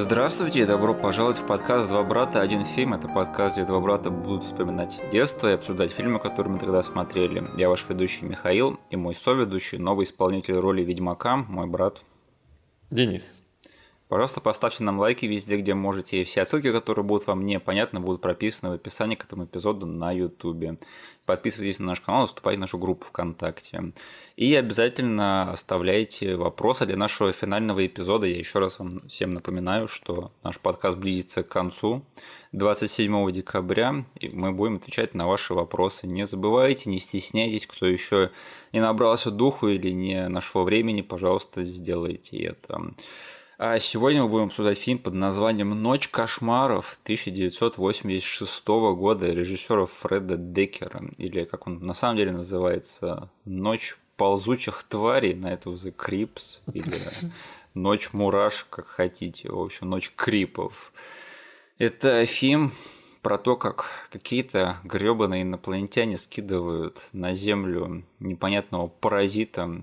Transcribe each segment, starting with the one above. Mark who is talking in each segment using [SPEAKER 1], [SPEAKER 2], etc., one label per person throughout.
[SPEAKER 1] Здравствуйте и добро пожаловать в подкаст «Два брата. Один фильм». Это подкаст, где два брата будут вспоминать детство и обсуждать фильмы, которые мы тогда смотрели. Я ваш ведущий Михаил и мой соведущий, новый исполнитель роли Ведьмака, мой брат.
[SPEAKER 2] Денис.
[SPEAKER 1] Пожалуйста, поставьте нам лайки везде, где можете. И все ссылки, которые будут вам непонятны, будут прописаны в описании к этому эпизоду на YouTube. Подписывайтесь на наш канал, вступайте в нашу группу ВКонтакте. И обязательно оставляйте вопросы для нашего финального эпизода. Я еще раз вам всем напоминаю, что наш подкаст близится к концу 27 декабря, и мы будем отвечать на ваши вопросы. Не забывайте, не стесняйтесь, кто еще не набрался духу или не нашел времени, пожалуйста, сделайте это. А сегодня мы будем обсуждать фильм под названием «Ночь кошмаров» 1986 года режиссера Фреда Деккера, или как он на самом деле называется, «Ночь ползучих тварей», на это The Creeps, или «Ночь мураш», как хотите, в общем, «Ночь крипов». Это фильм про то, как какие-то гребаные инопланетяне скидывают на Землю непонятного паразита,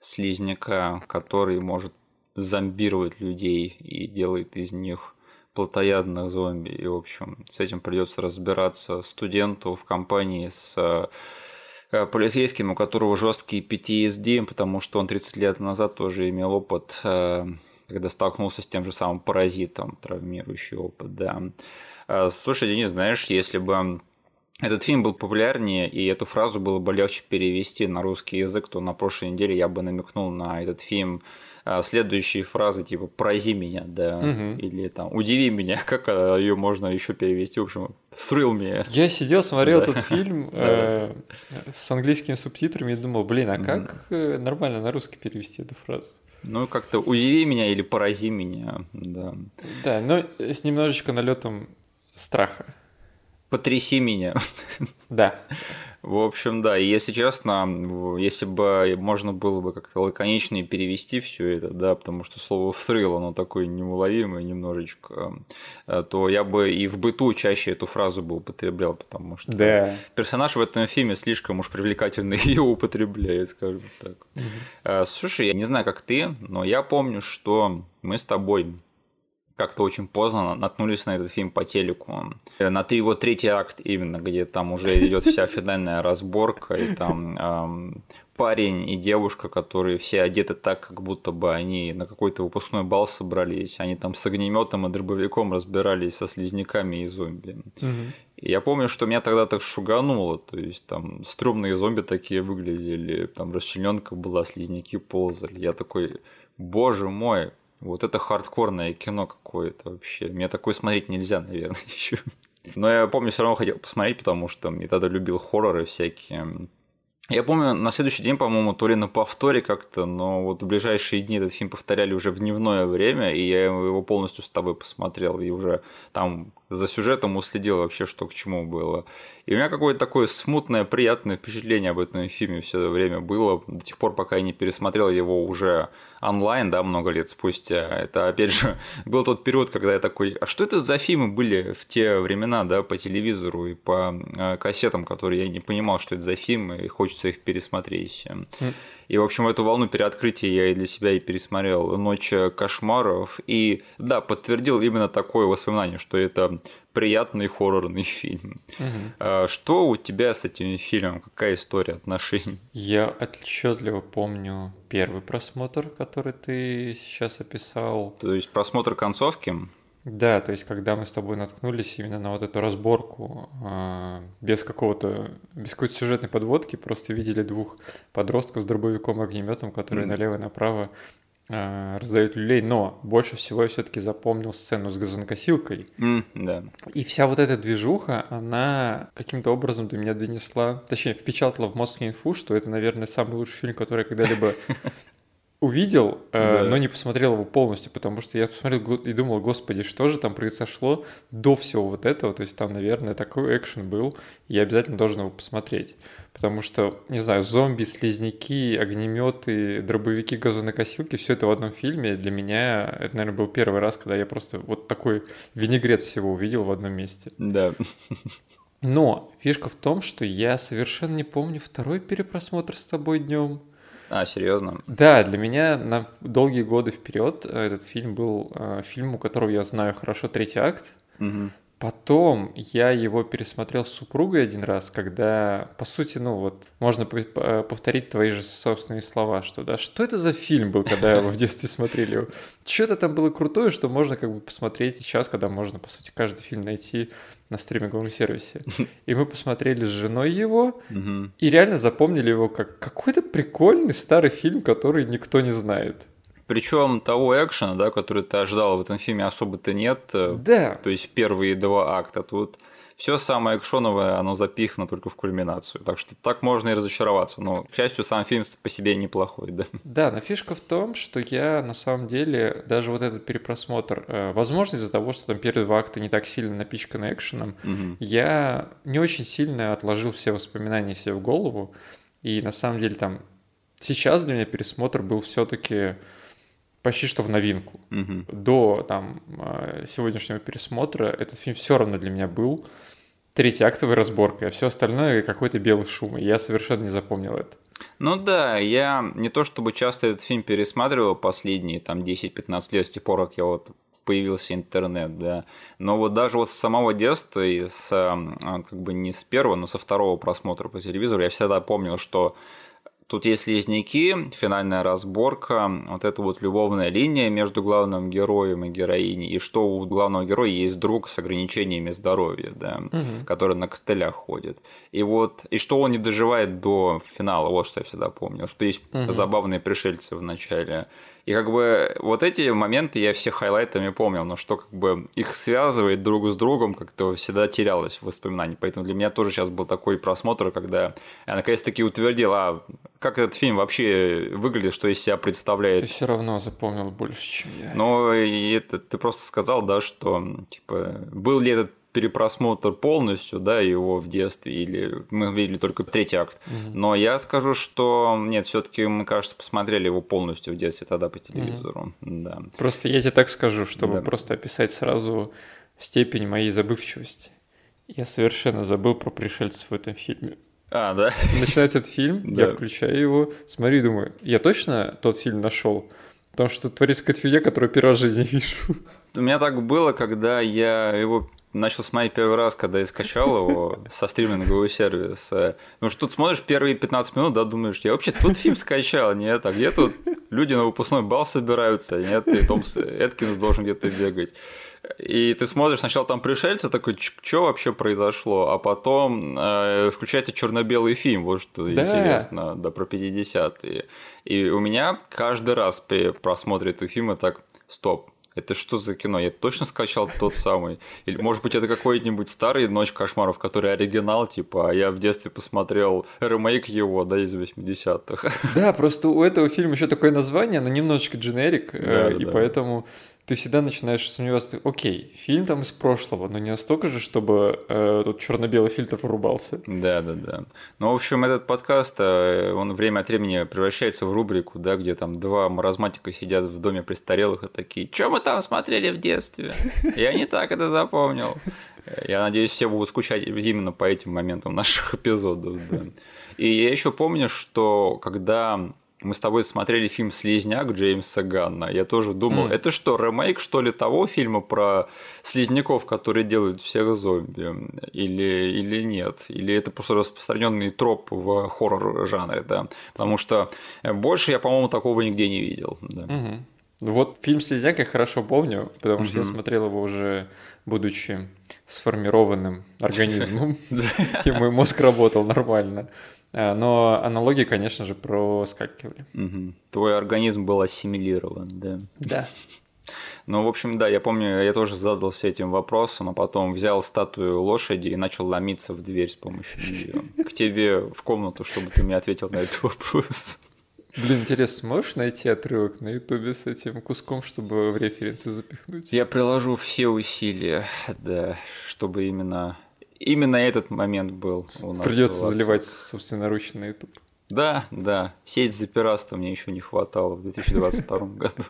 [SPEAKER 1] слизняка, который может зомбирует людей и делает из них плотоядных зомби. И, в общем, с этим придется разбираться студенту в компании с э, полицейским, у которого жесткий PTSD, потому что он 30 лет назад тоже имел опыт, э, когда столкнулся с тем же самым паразитом, травмирующий опыт, да. Э, слушай, Денис, знаешь, если бы этот фильм был популярнее, и эту фразу было бы легче перевести на русский язык, то на прошлой неделе я бы намекнул на этот фильм следующие фразы типа «порази меня», да, угу. или там «удиви меня», как а, ее можно еще перевести, в общем, «thrill me».
[SPEAKER 2] Я сидел, смотрел этот фильм э, с английскими субтитрами и думал, блин, а как э, нормально на русский перевести эту фразу?
[SPEAKER 1] Ну, как-то «удиви меня» или «порази меня», да.
[SPEAKER 2] Да, но с немножечко налетом страха.
[SPEAKER 1] «Потряси меня».
[SPEAKER 2] Да.
[SPEAKER 1] В общем, да, и если честно, если бы можно было бы как-то лаконичнее перевести все это, да, потому что слово «thrill», оно такое неуловимое немножечко, э, то я бы и в быту чаще эту фразу бы употреблял, потому что
[SPEAKER 2] да.
[SPEAKER 1] персонаж в этом фильме слишком уж привлекательно ее употребляет, скажем так. Угу. Слушай, я не знаю, как ты, но я помню, что мы с тобой как-то очень поздно наткнулись на этот фильм по телеку. На ты его третий акт именно, где там уже идет вся финальная разборка, и там эм, парень и девушка, которые все одеты так, как будто бы они на какой-то выпускной бал собрались. Они там с огнеметом и дробовиком разбирались со слизняками и зомби. Угу. И я помню, что меня тогда так шугануло. То есть там стрёмные зомби такие выглядели, там расчлененка была, слизняки ползали. Я такой, боже мой, вот это хардкорное кино какое-то вообще. Мне такое смотреть нельзя, наверное, еще. Но я помню, все равно хотел посмотреть, потому что я тогда любил хорроры всякие. Я помню, на следующий день, по-моему, то ли на повторе как-то, но вот в ближайшие дни этот фильм повторяли уже в дневное время, и я его полностью с тобой посмотрел, и уже там за сюжетом уследил вообще, что к чему было. И у меня какое-то такое смутное, приятное впечатление об этом фильме все это время было, до тех пор, пока я не пересмотрел его уже онлайн, да, много лет спустя. Это, опять же, был тот период, когда я такой, а что это за фильмы были в те времена, да, по телевизору и по э, кассетам, которые я не понимал, что это за фильмы, и хочется их пересмотреть. И, в общем, эту волну переоткрытия я и для себя и пересмотрел «Ночь кошмаров». И, да, подтвердил именно такое воспоминание, что это приятный хоррорный фильм. Угу. Что у тебя с этим фильмом? Какая история отношений?
[SPEAKER 2] Я отчетливо помню первый просмотр, который ты сейчас описал.
[SPEAKER 1] То есть просмотр концовки?
[SPEAKER 2] Да, то есть когда мы с тобой наткнулись именно на вот эту разборку, э, без какого-то, без какой-то сюжетной подводки, просто видели двух подростков с дробовиком и огнеметом, которые mm. налево и направо раздают люлей. Но больше всего я все-таки запомнил сцену с газонокосилкой.
[SPEAKER 1] Mm, да.
[SPEAKER 2] И вся вот эта движуха, она каким-то образом до меня донесла, точнее, впечатала в мозг инфу, что это, наверное, самый лучший фильм, который когда-либо увидел, э, да. но не посмотрел его полностью, потому что я посмотрел и думал, господи, что же там произошло до всего вот этого, то есть там, наверное, такой экшен был, я обязательно должен его посмотреть, потому что, не знаю, зомби, слизняки, огнеметы, дробовики, газонокосилки, все это в одном фильме, для меня это, наверное, был первый раз, когда я просто вот такой винегрет всего увидел в одном месте.
[SPEAKER 1] Да.
[SPEAKER 2] Но фишка в том, что я совершенно не помню второй перепросмотр с тобой днем.
[SPEAKER 1] А, серьезно?
[SPEAKER 2] Да, для меня на долгие годы вперед этот фильм был э, фильм, у которого я знаю хорошо третий акт.
[SPEAKER 1] Угу.
[SPEAKER 2] Потом я его пересмотрел с супругой один раз, когда, по сути, ну вот, можно повторить твои же собственные слова, что да, что это за фильм был, когда его в детстве смотрели? Что-то там было крутое, что можно как бы посмотреть сейчас, когда можно, по сути, каждый фильм найти на стриминговом сервисе. И мы посмотрели с женой его, и реально запомнили его как какой-то прикольный старый фильм, который никто не знает.
[SPEAKER 1] Причем того экшена, да, который ты ожидал в этом фильме, особо-то нет.
[SPEAKER 2] Да.
[SPEAKER 1] То есть первые два акта. Тут все самое экшоновое, оно запихано только в кульминацию. Так что так можно и разочароваться. Но, к счастью, сам фильм по себе неплохой, да.
[SPEAKER 2] Да, но фишка в том, что я на самом деле, даже вот этот перепросмотр, э, возможно, из-за того, что там первые два акта не так сильно напичканы экшеном, угу. я не очень сильно отложил все воспоминания себе в голову. И на самом деле там сейчас для меня пересмотр был все-таки почти что в новинку.
[SPEAKER 1] Угу.
[SPEAKER 2] До там, э, сегодняшнего пересмотра этот фильм все равно для меня был третьеактовой разборкой, а все остальное какой-то белый шум. И я совершенно не запомнил это.
[SPEAKER 1] Ну да, я не то чтобы часто этот фильм пересматривал последние там 10-15 лет с тех пор, как я вот появился интернет, да. Но вот даже вот с самого детства и с, а, как бы не с первого, но со второго просмотра по телевизору я всегда помнил, что Тут есть слизняки, финальная разборка, вот эта вот любовная линия между главным героем и героиней, и что у главного героя есть друг с ограничениями здоровья, да,
[SPEAKER 2] угу.
[SPEAKER 1] который на костылях ходит. И вот, и что он не доживает до финала, вот что я всегда помнил, что есть угу. забавные пришельцы в начале. И как бы вот эти моменты я все хайлайтами помнил, но что как бы их связывает друг с другом, как-то всегда терялось в воспоминании. Поэтому для меня тоже сейчас был такой просмотр, когда я наконец-таки утвердил, а как этот фильм вообще выглядит, что из себя представляет.
[SPEAKER 2] Ты все равно запомнил больше, чем я.
[SPEAKER 1] Ну, и это ты просто сказал, да, что типа был ли этот перепросмотр полностью, да, его в детстве, или мы видели только третий акт.
[SPEAKER 2] Угу.
[SPEAKER 1] Но я скажу, что нет, все-таки мы, кажется, посмотрели его полностью в детстве тогда по телевизору. Угу. Да.
[SPEAKER 2] Просто я тебе так скажу, чтобы да. просто описать сразу степень моей забывчивости. Я совершенно забыл про пришельцев в этом фильме.
[SPEAKER 1] А, да.
[SPEAKER 2] Начинается этот фильм, я включаю его, смотрю и думаю, я точно тот фильм нашел? Потому что творится какая-то фигня, которую первый раз в жизни вижу.
[SPEAKER 1] У меня так было, когда я его начал смотреть первый раз, когда я скачал его со стримингового сервиса. Ну что тут смотришь первые 15 минут, да, думаешь, я вообще тут фильм скачал, нет, а где тут люди на выпускной бал собираются, нет, и Томс Эткинс должен где-то бегать. И ты смотришь сначала там пришельцы, такой, что вообще произошло, а потом э, включается черно-белый фильм, вот что да. интересно, да, про 50-е. И у меня каждый раз при просмотре этого фильма так, стоп, это что за кино? Я точно скачал тот самый? Или, может быть, это какой-нибудь старый «Ночь кошмаров», который оригинал, типа, а я в детстве посмотрел ремейк его, да, из 80-х.
[SPEAKER 2] Да, просто у этого фильма еще такое название, оно немножечко дженерик, да, э, и да. поэтому ты всегда начинаешь сомневаться, окей, фильм там из прошлого, но не настолько же, чтобы э, тут черно-белый фильтр вырубался.
[SPEAKER 1] Да, да, да. Ну, в общем, этот подкаст, э, он время от времени превращается в рубрику, да, где там два маразматика сидят в доме престарелых и такие, что мы там смотрели в детстве? Я не так это запомнил. Я надеюсь, все будут скучать именно по этим моментам наших эпизодов. Да. И я еще помню, что когда мы с тобой смотрели фильм «Слизняк» Джеймса Ганна. Я тоже думал, mm. это что, ремейк, что ли, того фильма про слизняков, которые делают всех зомби? Или, или нет? Или это просто распространенный троп в хоррор-жанре, да? Потому что больше я, по-моему, такого нигде не видел. Да.
[SPEAKER 2] Mm-hmm. Вот фильм «Слизняк» я хорошо помню, потому что mm-hmm. я смотрел его уже будучи сформированным организмом, и мой мозг работал нормально. Э, но аналогии, конечно же, проскакивали.
[SPEAKER 1] Угу. Твой организм был ассимилирован, да?
[SPEAKER 2] Да.
[SPEAKER 1] Ну, в общем, да, я помню, я тоже задался этим вопросом, а потом взял статую лошади и начал ломиться в дверь с помощью нее. К тебе в комнату, чтобы ты мне ответил на этот вопрос.
[SPEAKER 2] Блин, интересно, можешь найти отрывок на ютубе с этим куском, чтобы в референсы запихнуть?
[SPEAKER 1] Я приложу все усилия, да, чтобы именно Именно этот момент был у нас.
[SPEAKER 2] Придется заливать собственноручно на YouTube.
[SPEAKER 1] Да, да. Сеть за пиратство мне еще не хватало в 2022 году.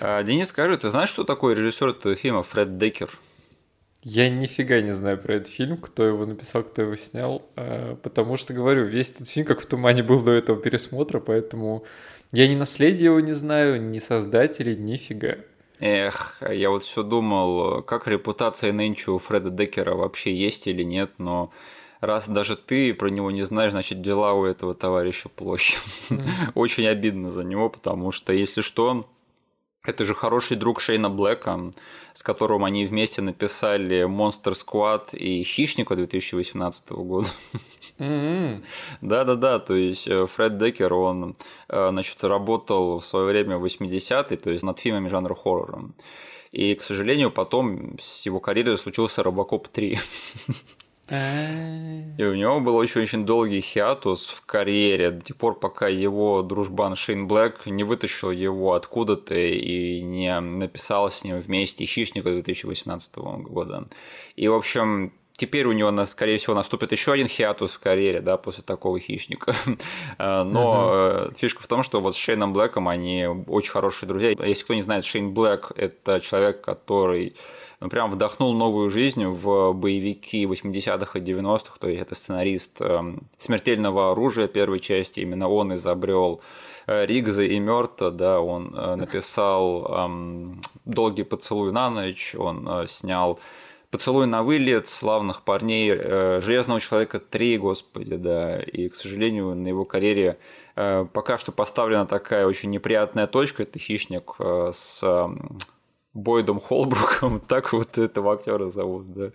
[SPEAKER 1] А, Денис, скажи, ты знаешь, что такое режиссер этого фильма Фред Декер?
[SPEAKER 2] Я нифига не знаю про этот фильм, кто его написал, кто его снял, а, потому что, говорю, весь этот фильм как в тумане был до этого пересмотра, поэтому я ни наследие его не знаю, ни создателей, нифига.
[SPEAKER 1] Эх, я вот все думал, как репутация нынче у Фреда Деккера вообще есть или нет, но раз даже ты про него не знаешь, значит дела у этого товарища плохи. Mm. Очень обидно за него, потому что, если что, это же хороший друг Шейна Блэка, с которым они вместе написали Monster Squad и Хищника 2018 года. Да-да-да, то есть э, Фред Деккер, он э, значит, работал в свое время в 80-е, то есть над фильмами жанра хоррора. И, к сожалению, потом с его карьерой случился Робокоп 3. И у него был очень-очень долгий хиатус в карьере до тех пор, пока его дружбан Шейн Блэк не вытащил его откуда-то и не написал с ним вместе «Хищника» 2018 года. И, в общем, теперь у него, скорее всего, наступит еще один хиатус в карьере, да, после такого хищника. А, но угу. фишка в том, что вот с Шейном Блэком они очень хорошие друзья. Если кто не знает, Шейн Блэк – это человек, который прям вдохнул новую жизнь в боевики 80-х и 90-х, то есть это сценарист эм, «Смертельного оружия» первой части, именно он изобрел э, Ригза и Мёрта, да, он э, написал эм, «Долгий поцелуй на ночь», он э, снял «Поцелуй на вылет», «Славных парней», «Железного человека 3», господи, да, и, к сожалению, на его карьере пока что поставлена такая очень неприятная точка, это «Хищник» с эм, Бойдом Холбруком, так вот этого актера зовут, да.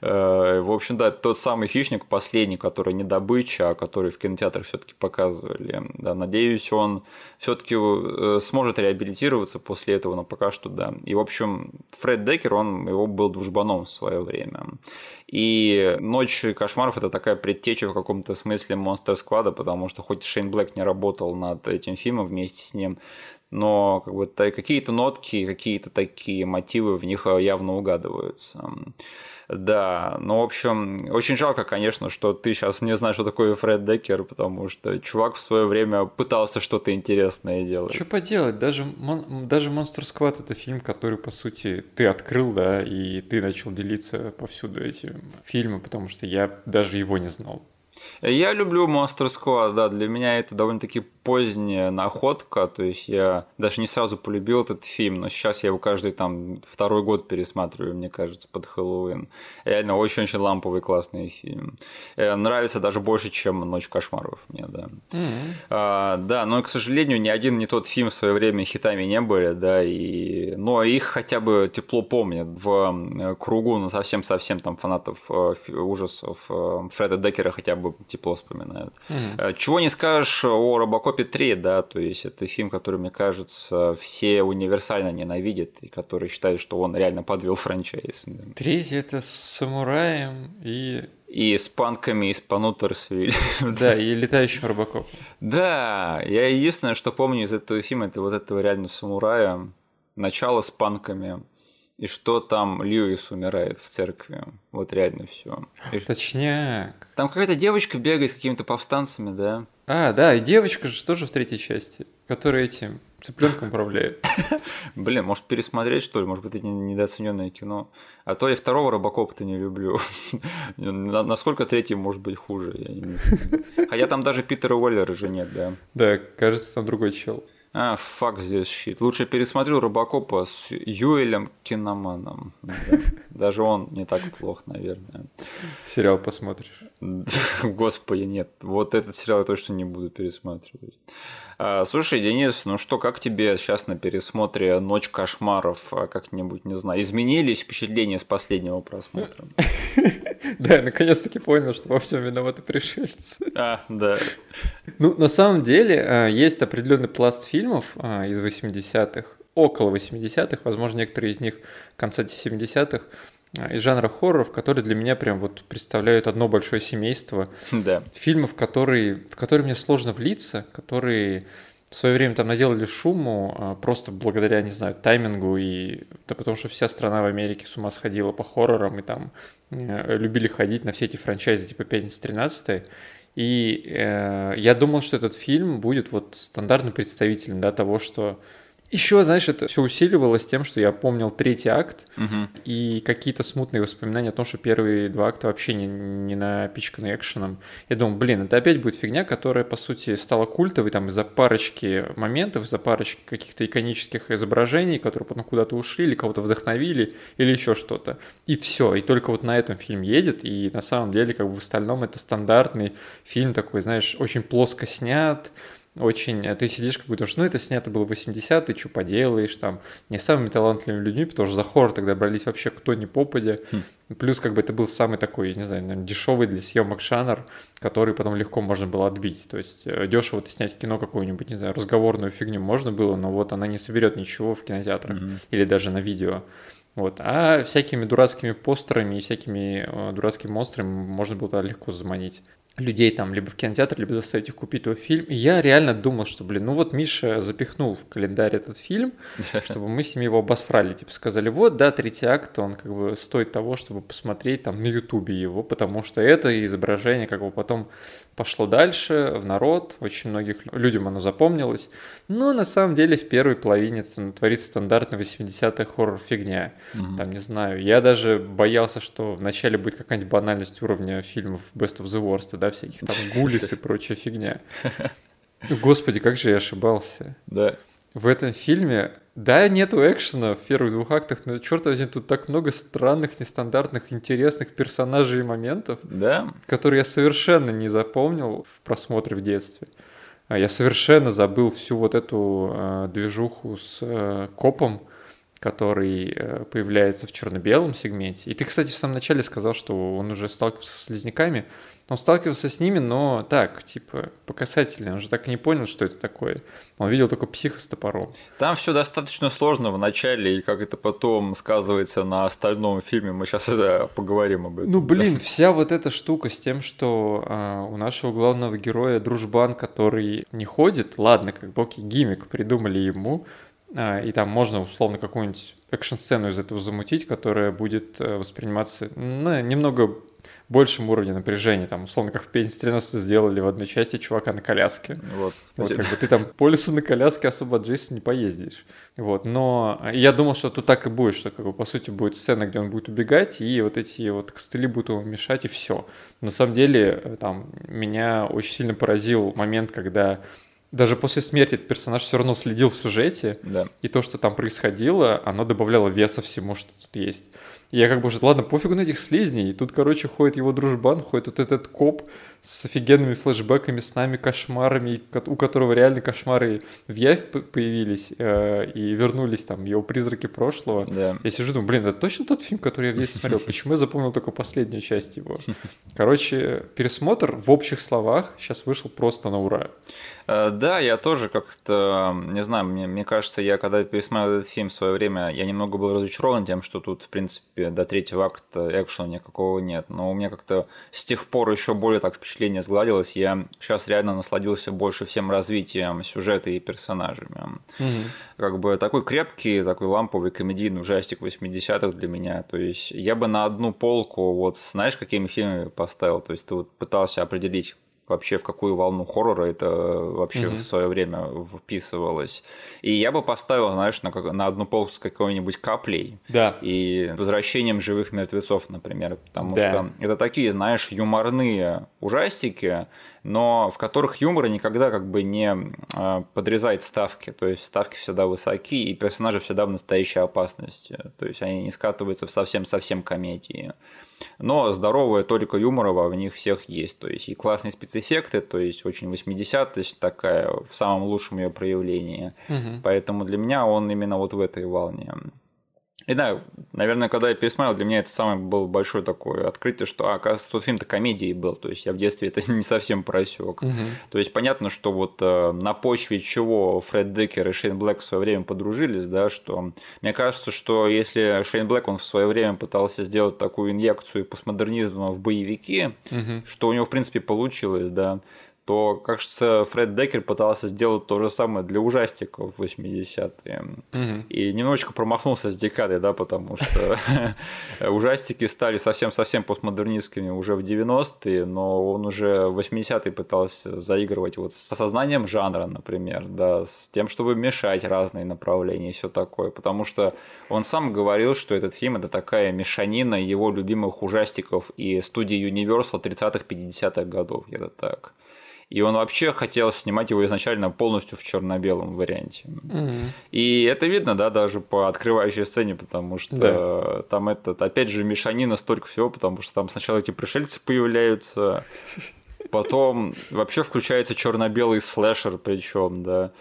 [SPEAKER 1] Э, в общем, да, тот самый хищник, последний, который не добыча, а который в кинотеатрах все-таки показывали. Да, надеюсь, он все-таки э, сможет реабилитироваться после этого, но пока что да. И, в общем, Фред Деккер, он его был дружбаном в свое время. И «Ночь кошмаров» — это такая предтеча в каком-то смысле Монстр Сквада, потому что хоть Шейн Блэк не работал над этим фильмом вместе с ним, но как бы какие-то нотки, какие-то такие мотивы в них явно угадываются. Да, ну, в общем, очень жалко, конечно, что ты сейчас не знаешь, что такое Фред Деккер, потому что чувак в свое время пытался что-то интересное делать.
[SPEAKER 2] Что поделать, даже, даже Monster Squad это фильм, который, по сути, ты открыл, да, и ты начал делиться повсюду этим фильмом, потому что я даже его не знал.
[SPEAKER 1] Я люблю Monster Squad, да, для меня это довольно-таки поздняя находка, то есть я даже не сразу полюбил этот фильм, но сейчас я его каждый там второй год пересматриваю, мне кажется, под Хэллоуин. Реально очень-очень ламповый классный фильм. Э, нравится даже больше, чем «Ночь кошмаров» мне, да. Mm-hmm. А, да, но, к сужалению, ни один не тот фильм в свое время хитами не были, да, и... но их хотя бы тепло помнят в кругу, ну, совсем-совсем там фанатов э, ужасов э, Фреда Деккера хотя бы тепло вспоминают. Mm-hmm. Чего не скажешь о Робокопе 3, да, то есть это фильм, который, мне кажется, все универсально ненавидят и который считают, что он реально подвел франчайз.
[SPEAKER 2] Третий это с самураем и
[SPEAKER 1] и с панками из Панутерсвиль.
[SPEAKER 2] Да, и летающим робокопом.
[SPEAKER 1] Да, я единственное, что помню из этого фильма, это вот этого реально самурая, начало с панками, и что там Льюис умирает в церкви. Вот реально все.
[SPEAKER 2] Точняк.
[SPEAKER 1] Там какая-то девочка бегает с какими-то повстанцами, да?
[SPEAKER 2] А, да, и девочка же тоже в третьей части, которая этим цыпленком управляет.
[SPEAKER 1] Блин, может пересмотреть, что ли? Может быть, это недооцененное кино. А то я второго Робокопа-то не люблю. Насколько третий может быть хуже, я не знаю. Хотя там даже Питера Уоллера же нет, да?
[SPEAKER 2] Да, кажется, там другой чел.
[SPEAKER 1] А, фак здесь щит. Лучше пересмотрю Робокопа с Юэлем Киноманом. Даже он не так плох, наверное.
[SPEAKER 2] Сериал посмотришь?
[SPEAKER 1] Господи, нет. Вот этот сериал я точно не буду пересматривать. А, слушай, Денис, ну что, как тебе сейчас на пересмотре «Ночь кошмаров» а как-нибудь, не знаю, изменились впечатления с последнего просмотра?
[SPEAKER 2] Да, я наконец-таки понял, что во всем виноваты пришельцы.
[SPEAKER 1] А, да.
[SPEAKER 2] Ну, на самом деле, а, есть определенный пласт фильмов из 80-х, около 80-х, возможно, некоторые из них конца 70-х, из жанра хорроров, которые для меня прям вот представляют одно большое семейство
[SPEAKER 1] да.
[SPEAKER 2] фильмов, которые, в которые мне сложно влиться, которые в свое время там наделали шуму а, просто благодаря, не знаю, таймингу и да потому что вся страна в Америке с ума сходила по хоррорам и там э, любили ходить на все эти франчайзы типа «Пятница 13 и э, я думал, что этот фильм будет вот стандартным представителем да, того, что Еще, знаешь, это все усиливалось тем, что я помнил третий акт
[SPEAKER 1] Мгм.
[SPEAKER 2] и какие-то смутные воспоминания о том, что первые два акта вообще не, не напичканы экшеном. Я думал, блин, это опять будет фигня, которая, по сути, стала культовой там из-за парочки моментов, из-за парочки каких-то иконических изображений, которые потом куда-то ушли или кого-то вдохновили, или еще что-то. И все. И только вот на этом фильм едет, и на самом деле, как бы в остальном, это стандартный фильм такой, знаешь, очень плоско снят, очень, э, ты сидишь как думаешь, ну это снято было в 80 ты что поделаешь, там, не самыми талантливыми людьми, потому что за хоррор тогда брались вообще кто ни попадя. Плюс как бы это был самый такой, я не знаю, наверное, дешевый для съемок жанр, который потом легко можно было отбить. То есть э, дешево ты снять кино какую-нибудь, не знаю, разговорную фигню можно было, но вот она не соберет ничего в кинотеатрах
[SPEAKER 1] Мгм.
[SPEAKER 2] или даже на видео. Вот. А всякими дурацкими постерами и всякими э, дурацкими монстрами можно было тогда легко заманить людей там либо в кинотеатр, либо заставить их купить его фильм. И я реально думал, что, блин, ну вот Миша запихнул в календарь этот фильм, чтобы мы с ним его обосрали. Типа сказали, вот, да, третий акт, он как бы стоит того, чтобы посмотреть там на ютубе его, потому что это изображение как бы потом пошло дальше в народ, очень многих людям оно запомнилось. Но на самом деле в первой половине там творится стандартная 80-я хоррор-фигня.
[SPEAKER 1] Мгм.
[SPEAKER 2] Там, не знаю, я даже боялся, что вначале будет какая-нибудь банальность уровня фильмов Best of the Worst, да, всяких там гулис и прочая фигня. Ну, Господи, как же я ошибался.
[SPEAKER 1] Да.
[SPEAKER 2] В этом фильме, да, нету экшена в первых двух актах, но, черт возьми, тут так много странных, нестандартных, интересных персонажей и моментов,
[SPEAKER 1] Да.
[SPEAKER 2] которые я совершенно не запомнил в просмотре в детстве. А Я совершенно забыл всю вот эту э, движуху с э, копом, который э, появляется в черно-белом сегменте. И ты, кстати, в самом начале сказал, что он уже сталкивался с слизняками. Он сталкивался с ними, но так, типа, по касательной. Он же так и не понял, что это такое. Он видел только психа с топором.
[SPEAKER 1] Там все достаточно сложно в начале, и как это потом сказывается на остальном фильме, мы сейчас это поговорим об этом.
[SPEAKER 2] Ну, блин, вся вот эта штука с тем, что а, у нашего главного героя дружбан, который не ходит, ладно, как бы окей, гиммик придумали ему, а, и там можно условно какую-нибудь экшн-сцену из этого замутить, которая будет э, восприниматься на немного большем уровне напряжения, там, условно, как в Пенсе 13 сделали в одной части чувака на коляске.
[SPEAKER 1] Вот,
[SPEAKER 2] Вот
[SPEAKER 1] кстати,
[SPEAKER 2] как бы ты там по лесу на коляске особо от не поездишь. Вот, но я думал, что тут так и будет, что как бы по сути будет сцена, где он будет убегать, и вот эти вот костыли будут ему мешать, и все. На самом деле, э, там, меня очень сильно поразил момент, когда даже после смерти этот персонаж все равно следил в сюжете,
[SPEAKER 1] да.
[SPEAKER 2] и то, что там происходило, оно добавляло веса всему, что тут есть. Я как бы уже, ладно, пофигу на этих слизней. И тут, короче, ходит его дружбан, ходит вот этот коп с офигенными флешбеками, с нами кошмарами, ко- у которого реально кошмары в явь появились э, и вернулись там его призраки прошлого.
[SPEAKER 1] Да.
[SPEAKER 2] Я сижу, думаю, блин, это точно тот фильм, который я в детстве смотрел? Почему я запомнил только последнюю часть его? Короче, пересмотр в общих словах сейчас вышел просто на ура.
[SPEAKER 1] Э, Да, я тоже как-то, не знаю, мне, мне кажется, я когда пересмотрел этот фильм в свое время, я немного был разочарован тем, что тут, в принципе, до третьего акта экшена никакого нет. Но у меня как-то с тех пор еще более так впечатление сгладилось. Я сейчас реально насладился больше всем развитием сюжета и персонажами. Как бы такой крепкий, такой ламповый комедийный ужастик 80-х для меня. То есть я бы на одну полку, вот знаешь, какими фильмами поставил? То есть ты вот пытался определить вообще в какую волну хоррора это вообще
[SPEAKER 2] Мгм.
[SPEAKER 1] в свое время вписывалось. И я бы поставил, знаешь, на, как- на одну полку с какой-нибудь каплей
[SPEAKER 2] Да.
[SPEAKER 1] и возвращением живых мертвецов, например. Потому
[SPEAKER 2] Да.
[SPEAKER 1] что это такие, знаешь, юморные ужастики, но в которых юмор никогда как бы не э, подрезает ставки. То есть ставки всегда высоки, и персонажи всегда в настоящей опасности. То есть они не скатываются в совсем-совсем комедии. Но здоровая только юмора в них всех есть. То есть и классные спецэффекты, то есть очень 80-сть такая в самом лучшем ее проявлении.
[SPEAKER 2] Мгм.
[SPEAKER 1] Поэтому для меня он именно вот в этой волне. И да, наверное, когда я пересмотрел, для меня это самое было большое такое открытие, что, а, оказывается, тот фильм-то комедией был. То есть я в детстве это не совсем просек.
[SPEAKER 2] Мгм.
[SPEAKER 1] То есть понятно, что вот э, на почве чего Фред Деккер и Шейн Блэк в свое время подружились, да, что мне кажется, что если Шейн Блэк, он в свое время пытался сделать такую инъекцию постмодернизма в боевики,
[SPEAKER 2] Мгм.
[SPEAKER 1] что у него, в принципе, получилось, да, то, кажется, Фред Деккер пытался сделать то же самое для ужастиков в 80-е. Угу. И немножечко промахнулся с декадой, да, потому что ужастики стали совсем-совсем постмодернистскими уже в 90-е, но он уже в 80-е пытался заигрывать вот с осознанием жанра, например, да, с тем, чтобы мешать разные направления и все такое. Потому что он сам говорил, что этот фильм это такая мешанина его любимых ужастиков и студии Universal 30-х, 50-х годов, где-то так. И он вообще хотел снимать его изначально полностью в черно-белом варианте. Mm-hmm. И это видно, да, даже по открывающей сцене, потому что да. там этот, опять же, мешанина столько всего, потому что там сначала эти пришельцы появляются, потом вообще включается черно-белый слэшер, причем, да.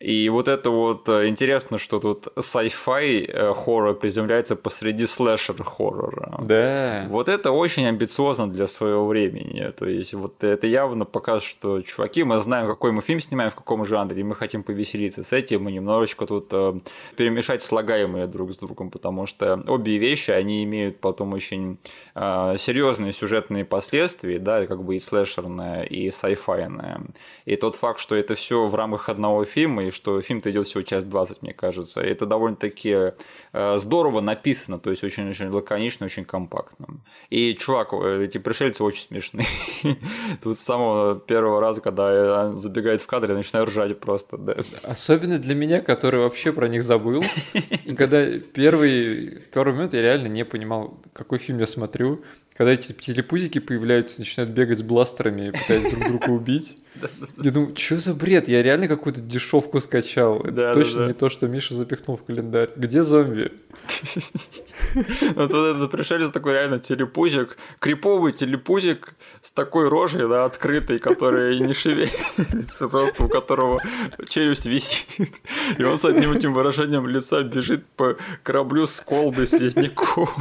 [SPEAKER 1] И вот это вот э, интересно, что тут sci-fi э, хоррор приземляется посреди слэшер хоррора.
[SPEAKER 2] Да.
[SPEAKER 1] Вот это очень амбициозно для своего времени. То есть вот это явно показывает, что чуваки, мы знаем, какой мы фильм снимаем, в каком жанре, и мы хотим повеселиться. С этим мы немножечко тут э, перемешать слагаемые друг с другом, потому что обе вещи, они имеют потом очень серьезные сюжетные последствия, да, как бы и слэшерная, и sci-fi. И тот факт, что это все в рамках одного фильма, и что фильм-то идет всего час 20, мне кажется. И это довольно-таки э, здорово написано, то есть очень-очень лаконично, очень компактно. И, чувак, э, эти пришельцы очень смешные. Тут с самого первого раза, когда забегает в кадр, я начинаю ржать просто. Да.
[SPEAKER 2] Особенно для меня, который вообще про них забыл. И когда первый, первый момент я реально не понимал, какой фильм я смотрю. Когда эти телепузики появляются, начинают бегать с бластерами, пытаясь друг друга убить. Я думаю, что за бред? Я реально какую-то дешевку скачал. Это точно не то, что Миша запихнул в календарь. Где зомби?
[SPEAKER 1] Вот это пришелец такой реально телепузик, криповый телепузик с такой рожей, да, открытой, которая не шевелится, просто у которого челюсть висит. И он с одним этим выражением лица бежит по кораблю с колбой слизняков.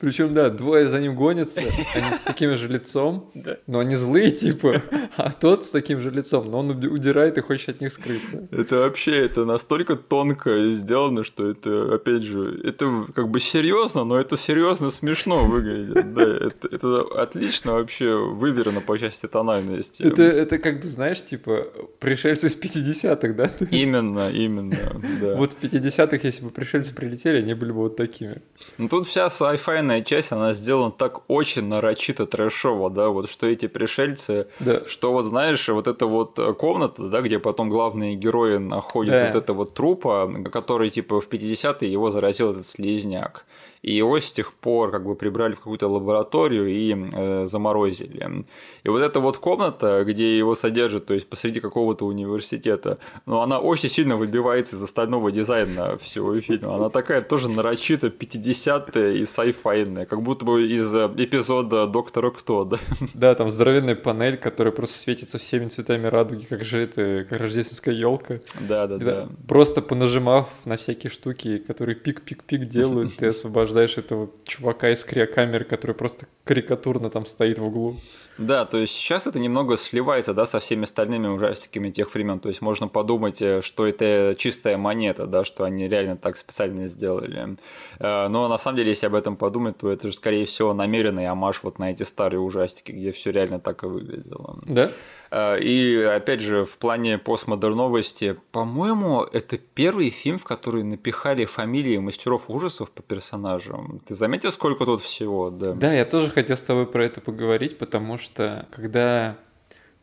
[SPEAKER 2] Причем, да, двое за ним гонятся, они с таким же лицом, но они злые, типа, а тот с таким же лицом, но он удирает и хочет от них скрыться.
[SPEAKER 1] Это вообще, это настолько тонко сделано, что это, опять же, это как бы серьезно, но это серьезно смешно выглядит. Да, это, это отлично вообще выверено по части тональности.
[SPEAKER 2] Это, это как бы, знаешь, типа, пришельцы из 50-х, да?
[SPEAKER 1] Именно, именно, да.
[SPEAKER 2] Вот в 50-х, если бы пришельцы прилетели, они были бы вот такими.
[SPEAKER 1] Ну тут вся sci-fi часть, она сделана так очень нарочито трэшово, да, вот что эти пришельцы, да. что вот знаешь, вот эта вот комната, да, где потом главные герои находят да. вот это вот трупа, который типа в 50-е его заразил этот слизняк и его с тех пор как бы прибрали в какую-то лабораторию и э, заморозили. И вот эта вот комната, где его содержат, то есть посреди какого-то университета, ну, она очень сильно выбивается из остального дизайна всего фильма. Она такая тоже нарочито 50-я и sci-fi, как будто бы из эпизода Доктора Кто, да?
[SPEAKER 2] Да, там здоровенная панель, которая просто светится всеми цветами радуги, как же это, как рождественская елка.
[SPEAKER 1] Да, да, да.
[SPEAKER 2] Просто понажимав на всякие штуки, которые пик-пик-пик делают, ты освобождаешь освобождаешь этого чувака из криокамеры, который просто карикатурно там стоит в углу.
[SPEAKER 1] Да, то есть сейчас это немного сливается, да, со всеми остальными ужастиками тех времен. То есть можно подумать, э, что это чистая монета, да, что они реально так специально сделали. Э, но на самом деле, если об этом подумать, то это же, скорее всего, намеренный амаш вот на эти старые ужастики, где все реально так и выглядело.
[SPEAKER 2] Да?
[SPEAKER 1] Э, и опять же, в плане постмодерновости, по-моему, это первый фильм, в который напихали фамилии мастеров ужасов по персонажам. Ты заметил, сколько тут всего?
[SPEAKER 2] Да, да я тоже хотел с тобой про это поговорить, потому что когда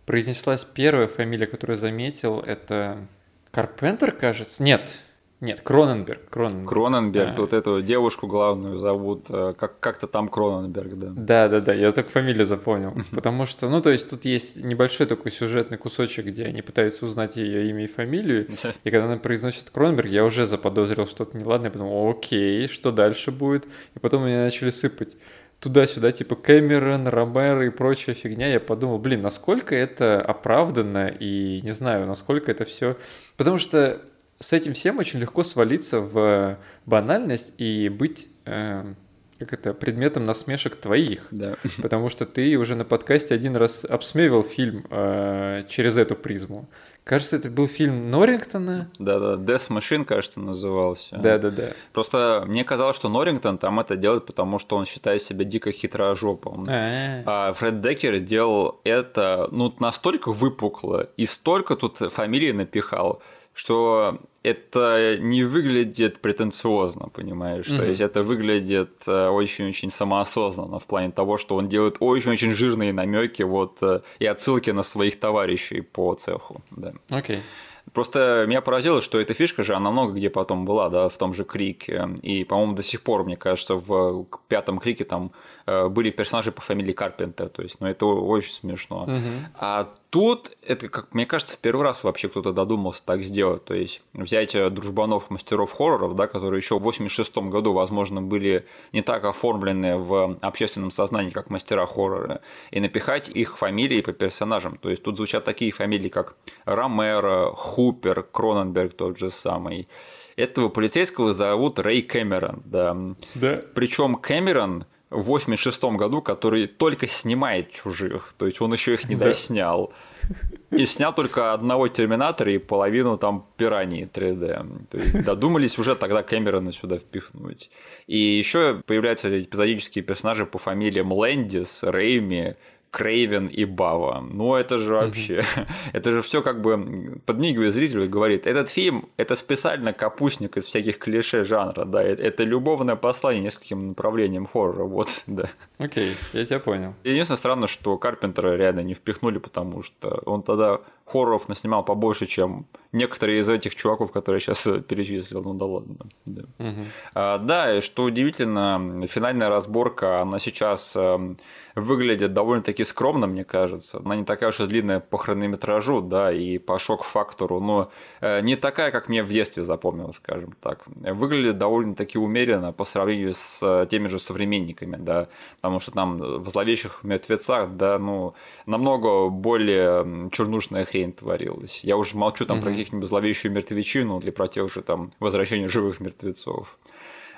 [SPEAKER 2] произнеслась первая фамилия, которую я заметил, это Карпентер, кажется? Нет, нет, Кроненберг.
[SPEAKER 1] Кроненберг, Кроненберг а. вот эту девушку главную зовут, э, как- как-то там Кроненберг, да.
[SPEAKER 2] Да, да, да, я только фамилию запомнил. Потому что, ну, то есть тут есть небольшой такой сюжетный кусочек, где они пытаются узнать ее имя и фамилию. И когда она произносит Кроненберг, я уже заподозрил что-то неладное, подумал, окей, что дальше будет? И потом меня начали сыпать туда-сюда, типа Кэмерон, Ромеро и прочая фигня, я подумал, блин, насколько это оправданно и не знаю, насколько это все... Потому что с этим всем очень легко свалиться в банальность и быть э, как это, предметом насмешек твоих.
[SPEAKER 1] Да.
[SPEAKER 2] Потому что ты уже на подкасте один раз обсмеивал фильм э, через эту призму. Кажется, это был фильм Норрингтона.
[SPEAKER 1] Да-да, Death Machine, кажется, назывался.
[SPEAKER 2] Да-да-да.
[SPEAKER 1] Просто мне казалось, что Норрингтон там это делает, потому что он считает себя дико хитрожопым.
[SPEAKER 2] А-а-а.
[SPEAKER 1] А Фред Деккер делал это ну, настолько выпукло и столько тут фамилий напихал, что это не выглядит претенциозно, понимаешь?
[SPEAKER 2] Мгм.
[SPEAKER 1] То есть это выглядит э, очень-очень самоосознанно в плане того, что он делает очень-очень жирные намеки вот э, и отсылки на своих товарищей по цеху. Да.
[SPEAKER 2] Окей.
[SPEAKER 1] Просто меня поразило, что эта фишка же, она много где потом была, да, в том же Крике. И, по-моему, до сих пор, мне кажется, в пятом Крике там э, были персонажи по фамилии Карпентер. То есть, ну, это очень смешно.
[SPEAKER 2] Мгм.
[SPEAKER 1] А тут, это, как мне кажется, в первый раз вообще кто-то додумался так сделать. То есть взять э, дружбанов мастеров хорроров, да, которые еще в 86 году, возможно, были не так оформлены в общественном сознании, как мастера хоррора, и напихать их фамилии по персонажам. То есть тут звучат такие фамилии, как Ромеро, Хупер, Кроненберг тот же самый. Этого полицейского зовут Рэй Кэмерон, да.
[SPEAKER 2] Да.
[SPEAKER 1] Причем Кэмерон в 86 году, который только снимает чужих, то есть он еще их не
[SPEAKER 2] Да.
[SPEAKER 1] доснял. И снял только одного Терминатора и половину там Пираньи 3D. То есть додумались уже тогда Кэмерона сюда впихнуть. И еще появляются эпизодические персонажи по фамилиям Лэндис, Рейми, Крейвен и Бава. Ну, это же вообще... Это же все как бы подмигивает зрителю и говорит, этот фильм – это специально капустник из всяких клише жанра, да, э- это любовное послание нескольким направлениям хоррора, вот, да.
[SPEAKER 2] Окей, я тебя понял.
[SPEAKER 1] Единственное странно, что Карпентера реально не впихнули, потому что он тогда хорроров наснимал побольше, чем некоторые из этих чуваков, которые я сейчас перечислил. Ну да ладно. Да.
[SPEAKER 2] Мгм.
[SPEAKER 1] А, да, и что удивительно, финальная разборка, она сейчас эм, выглядит довольно-таки скромно, мне кажется. Она не такая уж и длинная по хронометражу, да, и по шок-фактору, но э, не такая, как мне в детстве запомнилось, скажем так. Выглядит довольно-таки умеренно по сравнению с э, теми же современниками, да, потому что там в «Зловещих мертвецах», да, ну, намного более чернушная хрень творилась. Я уже молчу там про
[SPEAKER 2] Мгм.
[SPEAKER 1] каких-нибудь «Зловещую мертвечину» или про тех же там «Возвращение живых мертвецов».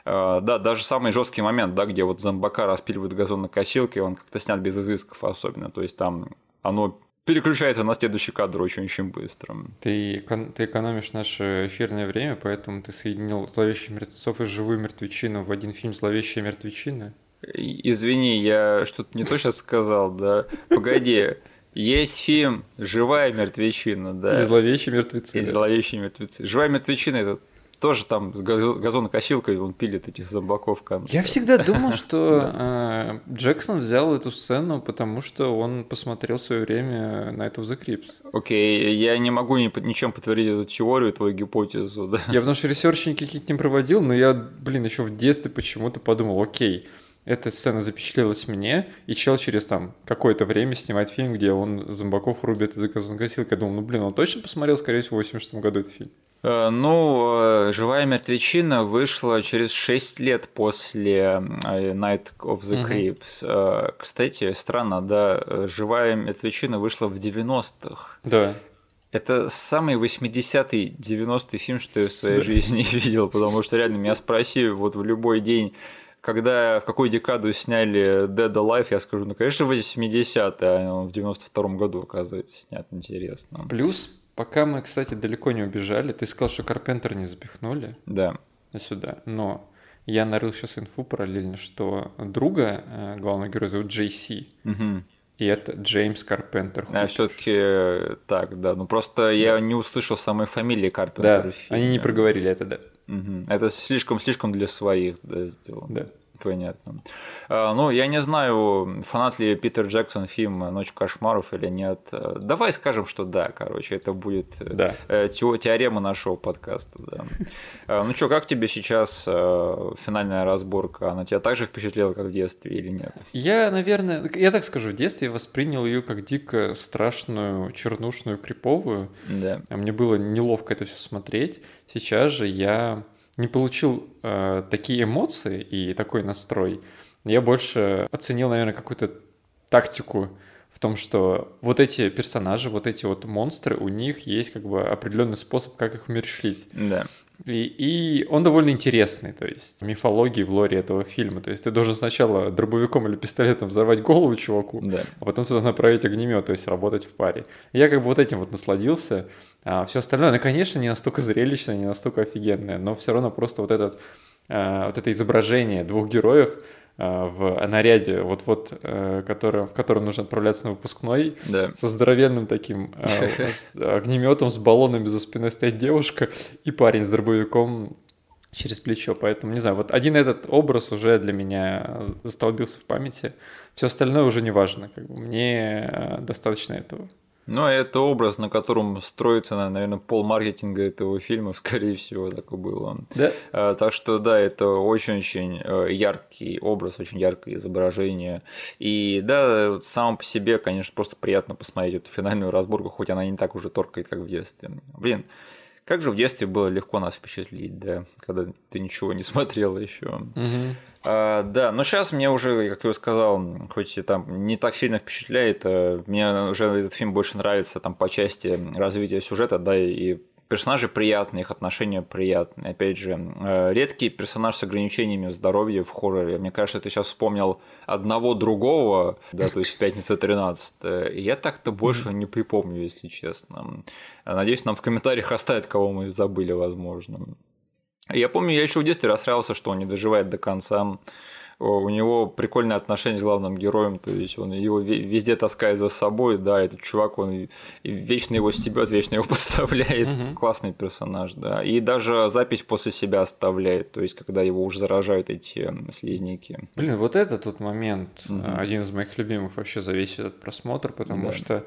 [SPEAKER 1] Э, Да, даже самый жесткий момент, да, где вот зомбака распиливают газонокосилкой, он как-то снят без изысков особенно. То есть там оно переключается на следующий кадр очень-очень быстро.
[SPEAKER 2] Ты, ты экономишь наше эфирное время, поэтому ты соединил «Зловещих мертвецов» и «Живую мертвечину» в один фильм «Зловещая мертвечина».
[SPEAKER 1] Извини, я что-то не то сейчас сказал, да. Погоди, есть фильм «Живая мертвечина», да.
[SPEAKER 2] И «Зловещие мертвецы».
[SPEAKER 1] И зловещие мертвецы. «Живая мертвечина» это тоже там с газо- газонокосилкой он пилит этих зомбаков конце.
[SPEAKER 2] Я всегда думал, что э, Джексон взял эту сцену, потому что он посмотрел в свое время Night of the Crips.
[SPEAKER 1] Окей, я не могу ни- ничем подтвердить эту теорию, твою гипотезу, да.
[SPEAKER 2] Я потому что ресерчи никаких не проводил, но я, блин, еще в детстве почему-то подумал, окей, эта сцена запечатлелась мне, и чел через там какое-то время снимает фильм, где он зомбаков рубит из газонокосилки. Я думал, ну блин, он точно посмотрел, скорее всего, в 86 году этот фильм.
[SPEAKER 1] Э, Ну, э, «Живая мертвечина» вышла через 6 лет после э, Night of the. Creeps. Э, Кстати, странно, да, «Живая мертвечина» вышла в 90-х.
[SPEAKER 2] Да.
[SPEAKER 1] Это самый 80-й, 90-й фильм, что я в своей
[SPEAKER 2] Да.
[SPEAKER 1] жизни видел, потому что реально меня спроси вот в любой день, когда в какую декаду сняли Dead Alive, я скажу, ну, конечно, 80-е, а он в 92-м году, оказывается, снят, интересно.
[SPEAKER 2] Плюс, пока мы, кстати, далеко не убежали, ты сказал, что Карпентер не запихнули
[SPEAKER 1] Да.
[SPEAKER 2] сюда, но я нарыл сейчас инфу параллельно, что друга э, главного героя зовут Джей Си,
[SPEAKER 1] Мгм.
[SPEAKER 2] и это Джеймс Карпентер.
[SPEAKER 1] А все-таки так, да. Ну просто я не услышал самой фамилии Карпентера.
[SPEAKER 2] Да, они не проговорили это, да.
[SPEAKER 1] Мгм. Это слишком-слишком для своих да, сделано.
[SPEAKER 2] Да.
[SPEAKER 1] Понятно. А, ну, я не знаю, фанат ли Питер Джексон фильма «Ночь кошмаров» или нет. Давай скажем, что да, короче, это будет э,
[SPEAKER 2] Да.
[SPEAKER 1] э, тео- теорема нашего подкаста. Да. А, Ну что, как тебе сейчас э, финальная разборка? Она тебя также впечатлила, как в детстве или нет?
[SPEAKER 2] Я, наверное, я так скажу, в детстве воспринял ее как дико страшную, чернушную, криповую.
[SPEAKER 1] Да.
[SPEAKER 2] А Мне было неловко это все смотреть. Сейчас же я не получил э, такие эмоции и такой настрой. Я больше оценил, наверное, какую-то тактику в том, что вот эти персонажи, вот эти вот монстры, у них есть как бы определенный способ, как их умерщвлить.
[SPEAKER 1] Да.
[SPEAKER 2] И, и он довольно интересный, то есть мифологии в лоре этого фильма. То есть ты должен сначала дробовиком или пистолетом взорвать голову чуваку,
[SPEAKER 1] Да.
[SPEAKER 2] а потом туда направить огнемет, то есть работать в паре. Я как бы вот этим вот насладился. А все остальное, ну, конечно, не настолько зрелищное, не настолько офигенное, но все равно просто вот, этот, а, вот это изображение двух героев в наряде, вот-вот, э, который, в котором нужно отправляться на выпускной,
[SPEAKER 1] Да.
[SPEAKER 2] со здоровенным таким огнеметом, с баллонами за спиной стоит девушка и парень с дробовиком через плечо. Поэтому, не знаю, вот один этот образ уже для меня застолбился в памяти. Все остальное уже не важно. Как бы мне достаточно этого.
[SPEAKER 1] Ну, это образ, на котором строится, наверное, пол маркетинга этого фильма, скорее всего, так и было.
[SPEAKER 2] Да?
[SPEAKER 1] А, Так что да, это очень-очень э, яркий образ, очень яркое изображение. И да, сам по себе, конечно, просто приятно посмотреть эту финальную разборку, хоть она не так уже торкает, как в детстве. Блин, как же в детстве было легко нас впечатлить, да, когда ты ничего не смотрел еще.
[SPEAKER 2] Мгм.
[SPEAKER 1] А, да, но сейчас мне уже, как я сказал, хоть и там не так сильно впечатляет, а, мне уже этот фильм больше нравится там по части развития сюжета, да, и персонажи приятные, их отношения приятные. Опять же, э, редкий персонаж с ограничениями в здоровье в хорроре. Мне кажется, ты сейчас вспомнил одного другого, да, то есть «Пятница 13 и я так-то больше не припомню, если честно. Надеюсь, нам в комментариях оставят, кого мы забыли, возможно. Я помню, я еще в детстве расстраивался, что он не доживает до конца. О, У него прикольное отношение с главным героем, то есть он его ве- везде таскает за собой, да, этот чувак, он вечно его стебет, вечно его подставляет,
[SPEAKER 2] Мгм.
[SPEAKER 1] классный персонаж, да, и даже запись после себя оставляет, то есть когда его уже заражают эти слизняки.
[SPEAKER 2] Блин, вот этот вот момент а, один из моих любимых вообще за весь этот просмотр, потому
[SPEAKER 1] Да.
[SPEAKER 2] что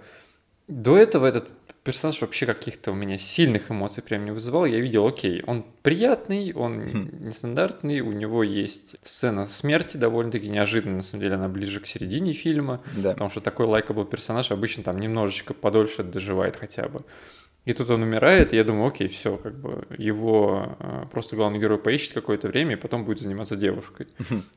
[SPEAKER 2] до этого этот персонаж вообще каких-то у меня сильных эмоций прям не вызывал. Я видел, окей, он приятный, он
[SPEAKER 1] Хм.
[SPEAKER 2] нестандартный, у него есть сцена смерти довольно-таки неожиданная, на самом деле она ближе к середине фильма,
[SPEAKER 1] Да.
[SPEAKER 2] потому что такой лайкабл персонаж обычно там немножечко подольше доживает хотя бы. И тут он умирает, и я думаю, окей, все, как бы его э, просто главный герой поищет какое-то время, и потом будет заниматься девушкой.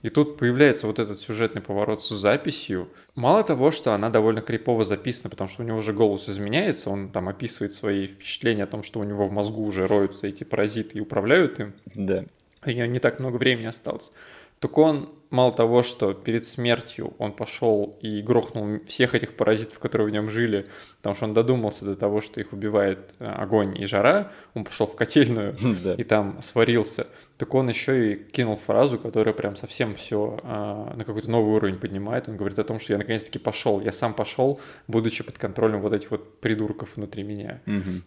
[SPEAKER 2] И тут появляется вот этот сюжетный поворот с записью. Мало того, что она довольно крипово записана, потому что у него уже голос изменяется, он там описывает свои впечатления о том, что у него в мозгу уже роются эти паразиты и управляют им,
[SPEAKER 1] Да.
[SPEAKER 2] у него не так много времени осталось. Так он, мало того, что перед смертью он пошел и грохнул всех этих паразитов, которые в нем жили, потому что он додумался до того, что их убивает э, огонь и жара, он пошел в котельную и там сварился, так он еще и кинул фразу, которая прям совсем все на какой-то новый уровень поднимает. Он говорит о том, что я наконец-таки пошел, я сам пошел, будучи под контролем вот этих вот придурков внутри меня.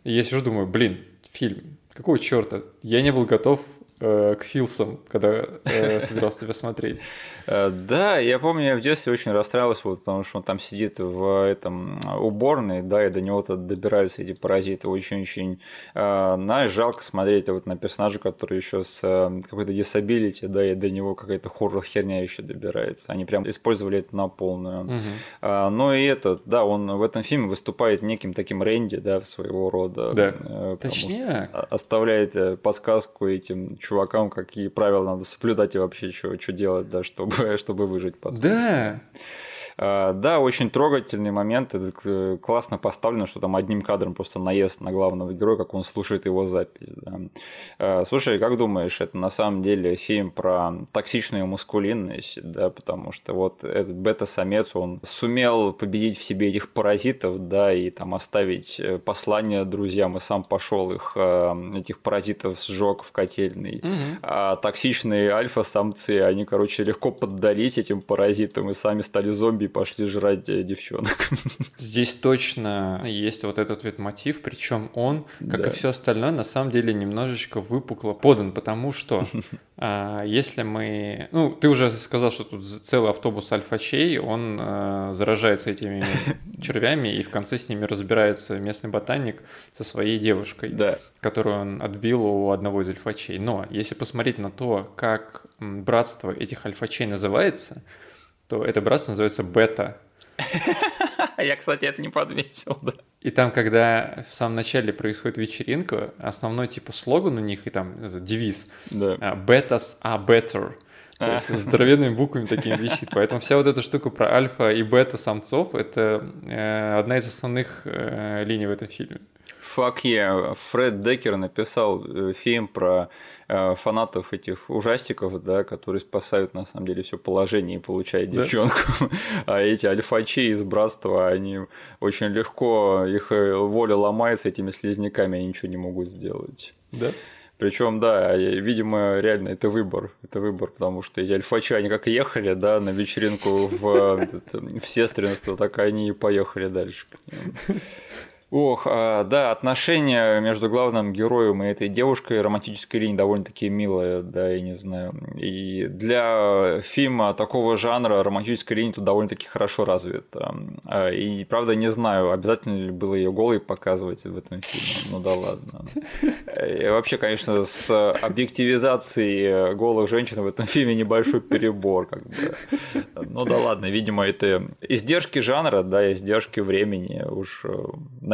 [SPEAKER 2] И я сижу, думаю, блин, фильм, какого черта? Я не был готов э, к Филсам, когда э, собирался тебя смотреть.
[SPEAKER 1] Э, Да, я помню, я в детстве очень расстраивался, вот, потому что он там сидит в этом э, уборной, да, и до него-то добираются эти паразиты. Очень-очень, э, знаешь, жалко смотреть вот на персонажа, который еще с э, какой-то disability, да, и до него какая-то хоррор херня еще добирается. Они прям использовали это на полную. Но и этот, да, он в этом фильме выступает неким таким Рэнди, да, своего рода.
[SPEAKER 2] Да.
[SPEAKER 1] э,
[SPEAKER 2] Точнее,
[SPEAKER 1] оставляет э, подсказку этим чувакам, какие правила надо соблюдать и вообще что делать, да, чтобы, чтобы выжить потом.
[SPEAKER 2] да,
[SPEAKER 1] Да, очень трогательный момент. Это к- классно поставлено, что там одним кадром просто наезд на главного героя, как он слушает его запись. да. А, Слушай, как думаешь, это на самом деле фильм про токсичную маскулинность, да, потому что вот этот бета-самец, он сумел победить в себе этих паразитов, да, и там оставить э, послание друзьям, и сам пошел их, э, этих паразитов сжег в котельной.
[SPEAKER 2] Мгм.
[SPEAKER 1] А токсичные альфа-самцы, они, короче, легко поддались этим паразитам и сами стали зомби и пошли жрать э, девчонок.
[SPEAKER 2] Здесь точно есть вот этот вид мотив, причем он, как
[SPEAKER 1] Да.
[SPEAKER 2] и все остальное, на самом деле немножечко выпукло подан, потому что а, если мы... Ну, ты уже сказал, что тут целый автобус альфачей, он а, заражается этими червями, и в конце с ними разбирается местный ботаник со своей девушкой,
[SPEAKER 1] Да.
[SPEAKER 2] которую он отбил у одного из альфачей. Но если посмотреть на то, как братство этих альфачей называется, то это братство называется бета.
[SPEAKER 1] Я, кстати, это не подметил, да.
[SPEAKER 2] И там, когда в самом начале происходит вечеринка, основной типа слоган у них и там девиз
[SPEAKER 1] Да.
[SPEAKER 2] а, «Betas are better». То
[SPEAKER 1] А.
[SPEAKER 2] есть здоровенными буквами такими висит. Поэтому вся вот эта штука про альфа и бета самцов — это э, одна из основных э, линий в этом фильме.
[SPEAKER 1] Fuck yeah. Фред Деккер написал э, фильм про э, фанатов этих ужастиков, да, которые спасают на самом деле все положение и получают да? девчонку. А эти альфачи из братства, они очень легко, их э, воля ломается этими слизняками, они ничего не могут сделать.
[SPEAKER 2] Да?
[SPEAKER 1] Причем, да, видимо, реально это выбор. Это выбор, потому что эти альфачи, они как ехали, да, на вечеринку в, в сестринство, так они и поехали дальше. Ох, а, да, отношения между главным героем и этой девушкой романтической линии довольно-таки милые, да, я не знаю. И для фильма такого жанра романтическая линия тут довольно-таки хорошо развита. А, и, правда, не знаю, обязательно ли было ее голой показывать в этом фильме. Ну да ладно. И вообще, конечно, с объективизацией голых женщин в этом фильме небольшой перебор. Как бы. Ну да ладно, видимо, это издержки жанра, да, издержки времени. Уж э,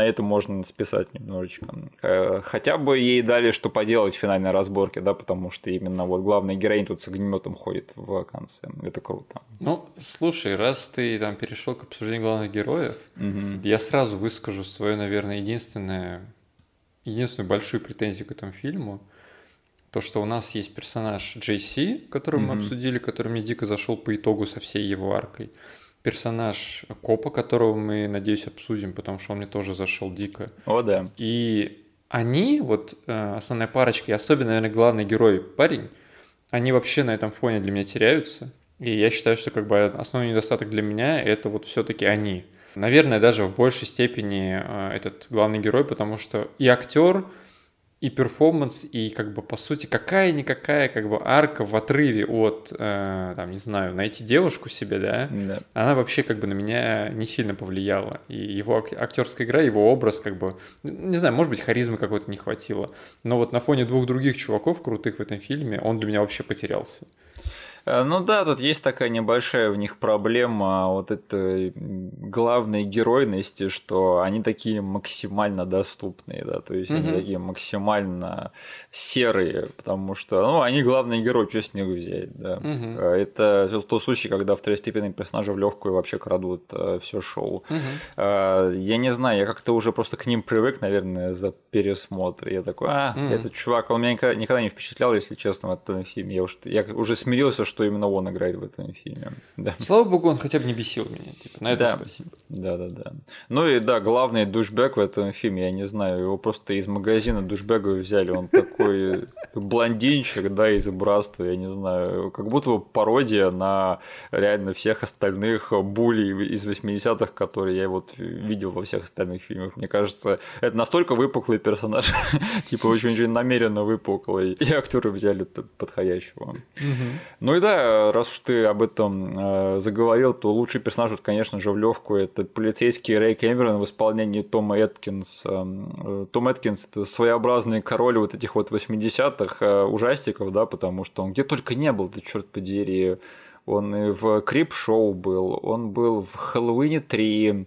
[SPEAKER 1] на это можно списать немножечко. Э, хотя бы ей дали что поделать в финальной разборке, да, потому что именно вот главная героиня тут с огнеметом ходит в конце. Это круто.
[SPEAKER 2] Ну, слушай, раз ты там перешел к обсуждению главных героев, угу. я сразу выскажу свое, наверное, единственное, единственную большую претензию к этому фильму. То, что у нас есть персонаж Джей Си, который mm мы обсудили, который мне дико зашел по итогу со всей его аркой персонаж копа, которого мы, надеюсь, обсудим, потому что он мне тоже зашел дико.
[SPEAKER 1] О, да.
[SPEAKER 2] И они, вот э, основная парочка, и особенно, наверное, главный герой парень, они вообще на этом фоне для меня теряются. И я считаю, что как бы основной недостаток для меня это вот все-таки они. Наверное, даже в большей степени э, этот главный герой, потому что и актер, и перформанс, и как бы по сути какая-никакая как бы арка в отрыве от, э, там, не знаю, найти девушку себе, да,
[SPEAKER 1] да,
[SPEAKER 2] она вообще как бы на меня не сильно повлияла. И его актерская игра, его образ как бы, не знаю, может быть, харизмы какой-то не хватило. Но вот на фоне двух других чуваков крутых в этом фильме он для меня вообще потерялся.
[SPEAKER 1] Э, ну да, тут есть такая небольшая в них проблема вот этой главной геройности, что они такие максимально доступные, да, то есть угу. они такие максимально серые, потому что, ну, они главный герой, что с них взять, да.
[SPEAKER 2] Угу.
[SPEAKER 1] Это тот случай, когда второстепенные персонажи в легкую вообще крадут э, все шоу.
[SPEAKER 2] Угу.
[SPEAKER 1] Я не знаю, я как-то уже просто к ним привык, наверное, за пересмотр. Я такой, а, угу. этот чувак, он меня никогда, никогда не впечатлял, если честно, в этом фильме. Я уже, я уже смирился, что именно он играет в этом фильме. Да.
[SPEAKER 2] Слава богу, он хотя бы не бесил меня. Типа, на это да. спасибо.
[SPEAKER 1] Да, да, да. Ну и да, главный душбэк в этом фильме, я не знаю, его просто из магазина душбэга взяли. Он такой блондинчик, да, из братства, я не знаю. Как будто бы пародия на реально всех остальных булей из 80-х, которые я вот видел во всех остальных фильмах. Мне кажется, это настолько выпуклый персонаж, типа очень-очень намеренно выпуклый. И актеры взяли подходящего. Ну и да, раз уж ты об этом э, заговорил, то лучший персонаж, вот, конечно же, в легкую это полицейский Рэй Кэмерон в исполнении Тома Эткинса. Э, Том Эткинс это своеобразный король вот этих вот 80-х э, ужастиков, да, потому что он где только не был, ты черт подери. Он и в Крип-шоу был, он был в Хэллоуине 3,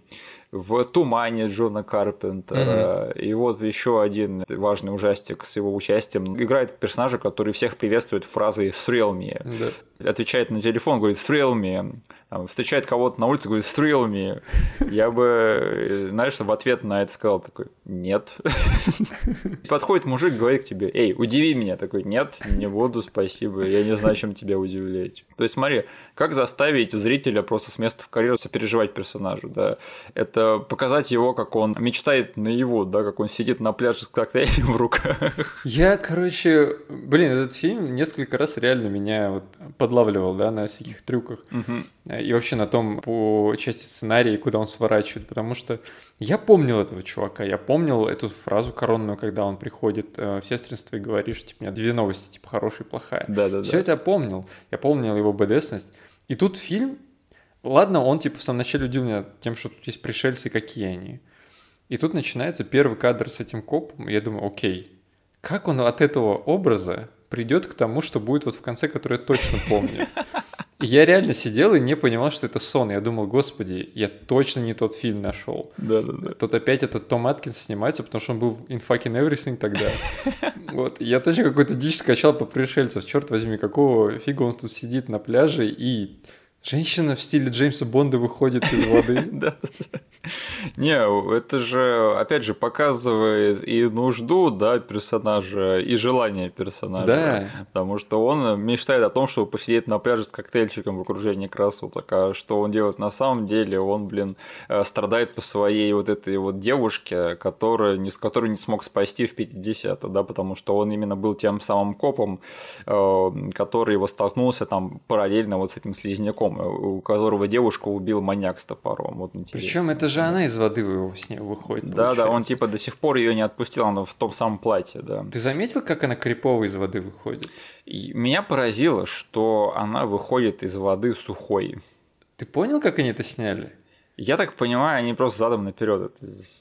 [SPEAKER 1] в «Тумане» Джона Карпентера. Mm-hmm. И вот еще один важный ужастик с его участием. Играет персонажа, который всех приветствует фразой «thrill me».
[SPEAKER 2] Да.
[SPEAKER 1] Отвечает на телефон, говорит «thrill me» там, встречает кого-то на улице, говорит, thrill me, я бы, знаешь, в ответ на это сказал такой, нет. Подходит мужик, говорит к тебе, эй, удиви меня, такой, нет, не буду, спасибо, я не знаю, чем тебя удивлять. То есть смотри, как заставить зрителя просто с места в карьеру сопереживать персонажу, да, это показать его, как он мечтает на его, да, как он сидит на пляже с коктейлем в руках.
[SPEAKER 2] Я, короче, блин, этот фильм несколько раз реально меня вот подлавливал, да, на всяких трюках.
[SPEAKER 1] Угу
[SPEAKER 2] и вообще на том по части сценария, куда он сворачивает, потому что я помнил этого чувака, я помнил эту фразу коронную, когда он приходит э, в сестринство и говорит, что типа, у меня две новости, типа хорошая и плохая.
[SPEAKER 1] Да, да,
[SPEAKER 2] Все
[SPEAKER 1] да.
[SPEAKER 2] это я помнил, я помнил его БДСность. И тут фильм, ладно, он типа в самом начале удивил меня тем, что тут есть пришельцы, какие они. И тут начинается первый кадр с этим копом, и я думаю, окей, как он от этого образа придет к тому, что будет вот в конце, который я точно помню. Я реально сидел и не понимал, что это сон. Я думал, господи, я точно не тот фильм нашел.
[SPEAKER 1] Да, да, да.
[SPEAKER 2] Тут опять этот Том Аткинс снимается, потому что он был in fucking everything тогда. Вот. Я точно какой-то дичь скачал по пришельцев. Черт возьми, какого фига он тут сидит на пляже и Женщина в стиле Джеймса Бонда выходит из воды.
[SPEAKER 1] Да. Не, это же, опять же, показывает и нужду, да, персонажа, и желание персонажа.
[SPEAKER 2] Да.
[SPEAKER 1] Потому что он мечтает о том, чтобы посидеть на пляже с коктейльчиком в окружении красоток. А что он делает на самом деле? Он, блин, э, страдает по своей вот этой вот девушке, которая, не, с которой не смог спасти в 50 да, потому что он именно был тем самым копом, э, который его столкнулся там параллельно вот с этим слизняком, у которого девушку убил маньяк с топором. Вот
[SPEAKER 2] Причем это же она из воды его с ней выходит.
[SPEAKER 1] Да, да, он типа до сих пор ее не отпустил, она в том самом платье, да.
[SPEAKER 2] Ты заметил, как она крипово из воды выходит?
[SPEAKER 1] И меня поразило, что она выходит из воды сухой.
[SPEAKER 2] Ты понял, как они это сняли?
[SPEAKER 1] Я так понимаю, они просто задом наперед.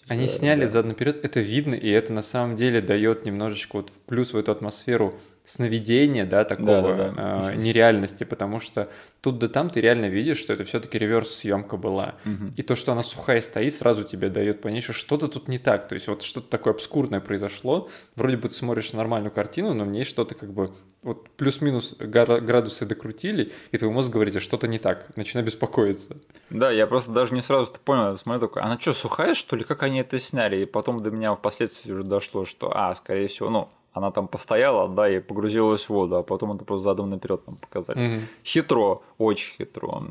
[SPEAKER 2] Они да, сняли да. задом наперед, это видно, и это на самом деле дает немножечко вот плюс в эту атмосферу сновидения, да, такого да, да, да. Э, нереальности, потому что тут да там ты реально видишь, что это все-таки реверс съемка была. Угу. И то, что она сухая стоит, сразу тебе дает понять, что что-то тут не так. То есть вот что-то такое обскурное произошло. Вроде бы ты смотришь нормальную картину, но в ней что-то как бы вот плюс-минус градусы докрутили, и твой мозг говорит, что-то не так, начинай беспокоиться.
[SPEAKER 1] Да, я просто даже не сразу это понял, смотрю такой, она что, сухая, что ли, как они это сняли? И потом до меня впоследствии уже дошло, что, а, скорее всего, ну, она там постояла, да, и погрузилась в воду, а потом это просто задом наперед нам показали. Угу. Хитро, очень хитро.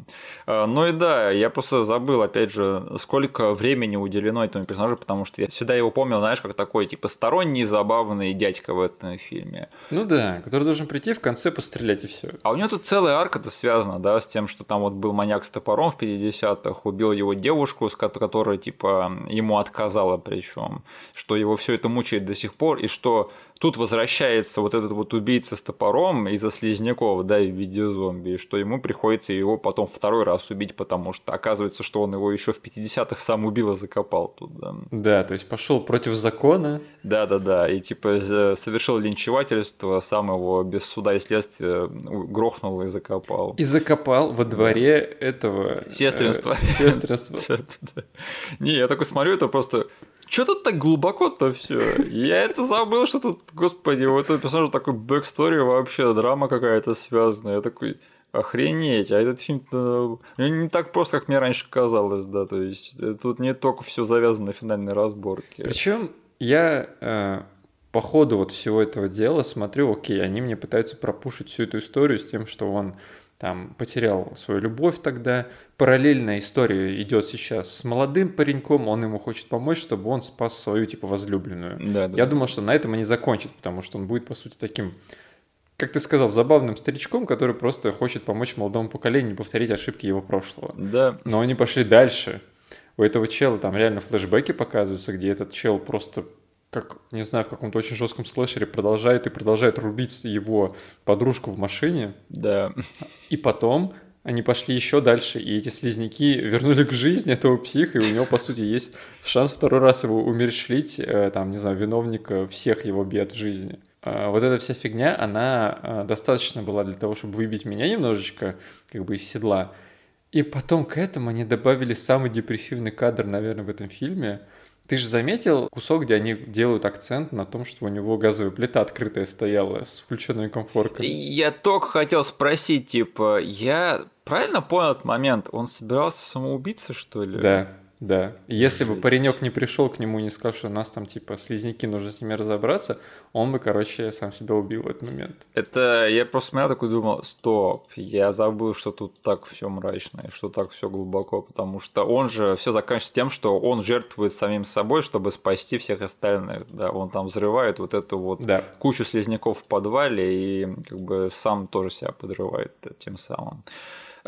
[SPEAKER 1] А, ну и да, я просто забыл, опять же, сколько времени уделено этому персонажу, потому что я всегда его помнил, знаешь, как такой, типа, сторонний, забавный дядька в этом фильме.
[SPEAKER 2] Ну да, который должен прийти в конце пострелять и все.
[SPEAKER 1] А у него тут целая арка-то связана, да, с тем, что там вот был маньяк с топором в 50-х, убил его девушку, которая, типа, ему отказала причем, что его все это мучает до сих пор, и что тут возвращается вот этот вот убийца с топором из-за слизняков, да, в виде зомби, и что ему приходится его потом второй раз убить, потому что оказывается, что он его еще в 50-х сам убил и закопал тут, да.
[SPEAKER 2] Да, то есть пошел против закона.
[SPEAKER 1] Да-да-да, и типа совершил линчевательство, сам его без суда и следствия грохнул и закопал.
[SPEAKER 2] И закопал во дворе этого...
[SPEAKER 1] Сестринства.
[SPEAKER 2] Э, сестринства.
[SPEAKER 1] Не, я такой смотрю, это просто что тут так глубоко-то все? Я это забыл, что тут, господи, у этого персонажа такой backstory вообще, драма какая-то связанная. Я такой, охренеть, а этот фильм ну, не так просто, как мне раньше казалось, да, то есть э, тут не только все завязано на финальной разборке.
[SPEAKER 2] Причем я э, по ходу вот всего этого дела смотрю, окей, они мне пытаются пропушить всю эту историю с тем, что он там потерял свою любовь тогда. Параллельная история идет сейчас с молодым пареньком, он ему хочет помочь, чтобы он спас свою типа возлюбленную. Да, да. Я думал, что на этом они закончат, потому что он будет по сути таким, как ты сказал, забавным старичком, который просто хочет помочь молодому поколению не повторить ошибки его прошлого.
[SPEAKER 1] Да.
[SPEAKER 2] Но они пошли дальше. У этого чела там реально флешбеки показываются, где этот чел просто как, не знаю, в каком-то очень жестком слэшере продолжает и продолжает рубить его подружку в машине.
[SPEAKER 1] Да.
[SPEAKER 2] И потом они пошли еще дальше, и эти слизняки вернули к жизни этого психа, и у него, по сути, есть шанс второй раз его умерщвлить, э, там, не знаю, виновника всех его бед в жизни. А вот эта вся фигня, она а, достаточно была для того, чтобы выбить меня немножечко, как бы, из седла. И потом к этому они добавили самый депрессивный кадр, наверное, в этом фильме – ты же заметил кусок, где они делают акцент на том, что у него газовая плита открытая стояла с включенной комфоркой?
[SPEAKER 1] Я только хотел спросить, типа, я правильно понял этот момент? Он собирался самоубиться, что ли?
[SPEAKER 2] Да. Да. Если Жесть. бы паренек не пришел к нему и не сказал, что у нас там типа слизняки, нужно с ними разобраться, он бы, короче, сам себя убил в этот момент.
[SPEAKER 1] Это я просто смотрел такой думал, стоп, я забыл, что тут так все мрачно, и что так все глубоко, потому что он же все заканчивается тем, что он жертвует самим собой, чтобы спасти всех остальных. Да, он там взрывает вот эту вот да. кучу слизняков в подвале и как бы сам тоже себя подрывает тем самым.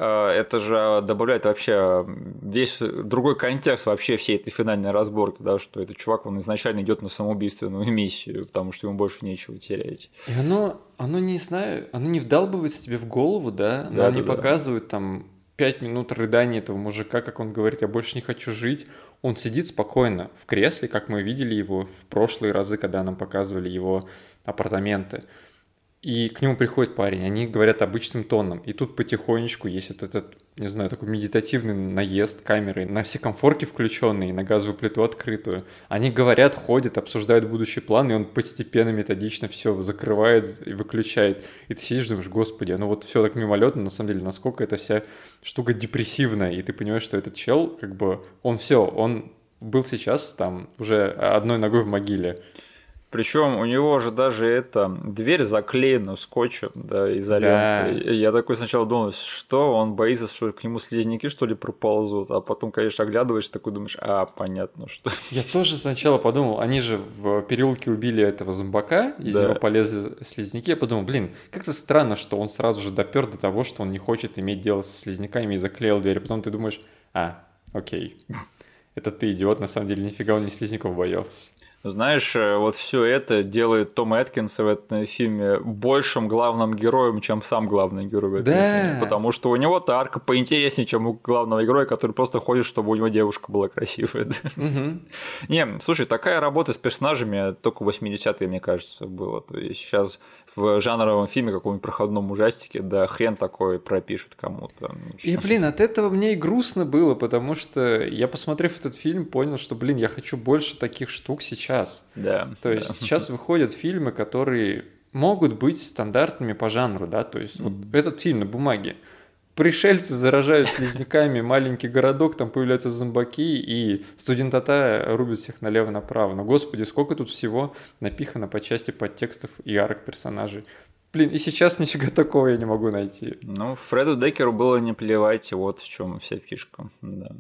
[SPEAKER 1] Э, это же добавляет вообще весь другой контекст вообще всей этой финальной разборки, да, что этот чувак, он изначально идет на самоубийственную миссию, потому что ему больше нечего терять.
[SPEAKER 2] И оно, оно не знаю, оно не вдалбывается тебе в голову, да, да нам да, не да. показывают там пять минут рыдания этого мужика, как он говорит, я больше не хочу жить. Он сидит спокойно в кресле, как мы видели его в прошлые разы, когда нам показывали его апартаменты и к нему приходит парень, они говорят обычным тоном. И тут потихонечку есть вот этот, не знаю, такой медитативный наезд камеры на все комфорки включенные, на газовую плиту открытую. Они говорят, ходят, обсуждают будущий план, и он постепенно, методично все закрывает и выключает. И ты сидишь думаешь, господи, ну вот все так мимолетно, на самом деле, насколько эта вся штука депрессивная. И ты понимаешь, что этот чел, как бы, он все, он был сейчас там уже одной ногой в могиле.
[SPEAKER 1] Причем у него же даже эта дверь заклеена скотчем, да, изолентой. Да. Я такой сначала думал, что он боится, что к нему слизняки что ли проползут, а потом, конечно, оглядываешь, такой думаешь, а, понятно, что.
[SPEAKER 2] Я тоже сначала подумал, они же в переулке убили этого зомбака, из да. него полезли слизняки. Я подумал, блин, как-то странно, что он сразу же допер до того, что он не хочет иметь дело со слизняками и заклеил дверь. Потом ты думаешь, а, окей, это ты идиот, на самом деле нифига он не слизняков боялся.
[SPEAKER 1] Знаешь, э, вот все это делает Том Эткинс в этом фильме большим главным героем, чем сам главный герой в этом да. фильме. Потому что у него арка поинтереснее, чем у главного героя, который просто ходит, чтобы у него девушка была красивая. Угу. Не, слушай, такая работа с персонажами только в 80-е, мне кажется, было. То есть сейчас в жанровом фильме, каком-нибудь проходном ужастике, да хрен такой пропишут кому-то.
[SPEAKER 2] И, блин, от этого мне и грустно было, потому что я, посмотрев этот фильм, понял, что, блин, я хочу больше таких штук сейчас сейчас.
[SPEAKER 1] Да.
[SPEAKER 2] То есть
[SPEAKER 1] да.
[SPEAKER 2] сейчас выходят фильмы, которые могут быть стандартными по жанру, да, то есть вот этот фильм на бумаге. Пришельцы заражают слизняками маленький городок, там появляются зомбаки, и студентата рубит всех налево-направо. Но, господи, сколько тут всего напихано по части подтекстов и арок персонажей. Блин, и сейчас нифига такого я не могу найти.
[SPEAKER 1] Ну, Фреду Декеру было не плевать, вот в чем вся фишка. Да.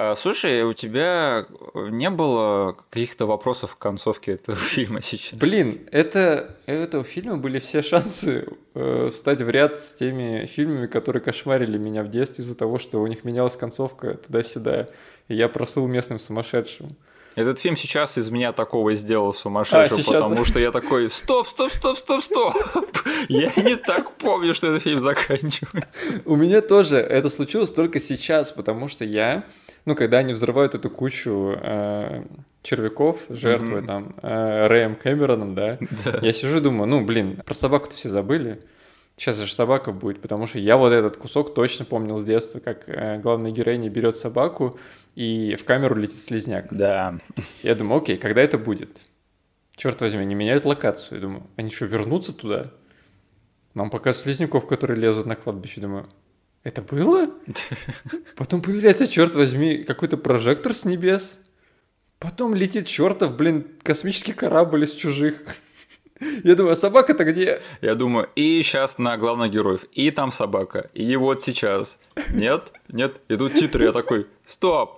[SPEAKER 1] А, слушай, у тебя не было каких-то вопросов к концовке этого фильма сейчас?
[SPEAKER 2] Блин, это, этого фильма были все шансы э, встать в ряд с теми фильмами, которые кошмарили меня в детстве из-за того, что у них менялась концовка туда-сюда, и я прослыл местным сумасшедшим.
[SPEAKER 1] Этот фильм сейчас из меня такого сделал сумасшедшего, а, потому что я такой, стоп, стоп, стоп, стоп, стоп. Я не так помню, что этот фильм заканчивается.
[SPEAKER 2] У меня тоже это случилось только сейчас, потому что я ну, когда они взрывают эту кучу э, червяков, жертвуя mm-hmm. там э, Рэем Кэмероном, да, я сижу и думаю, ну, блин, про собаку-то все забыли. Сейчас же собака будет, потому что я вот этот кусок точно помнил с детства, как э, главная героиня берет собаку и в камеру летит слизняк.
[SPEAKER 1] Да.
[SPEAKER 2] Я думаю, окей, когда это будет? Черт возьми, они меняют локацию. Я думаю, они что, вернутся туда? Нам показывают слизняков, которые лезут на кладбище. Думаю, это было? Потом появляется, черт возьми, какой-то прожектор с небес. Потом летит чертов, блин, космический корабль из чужих. Я думаю, а собака-то где?
[SPEAKER 1] Я думаю, и сейчас на главных героев, и там собака, и вот сейчас. Нет, нет, идут титры, я такой, стоп,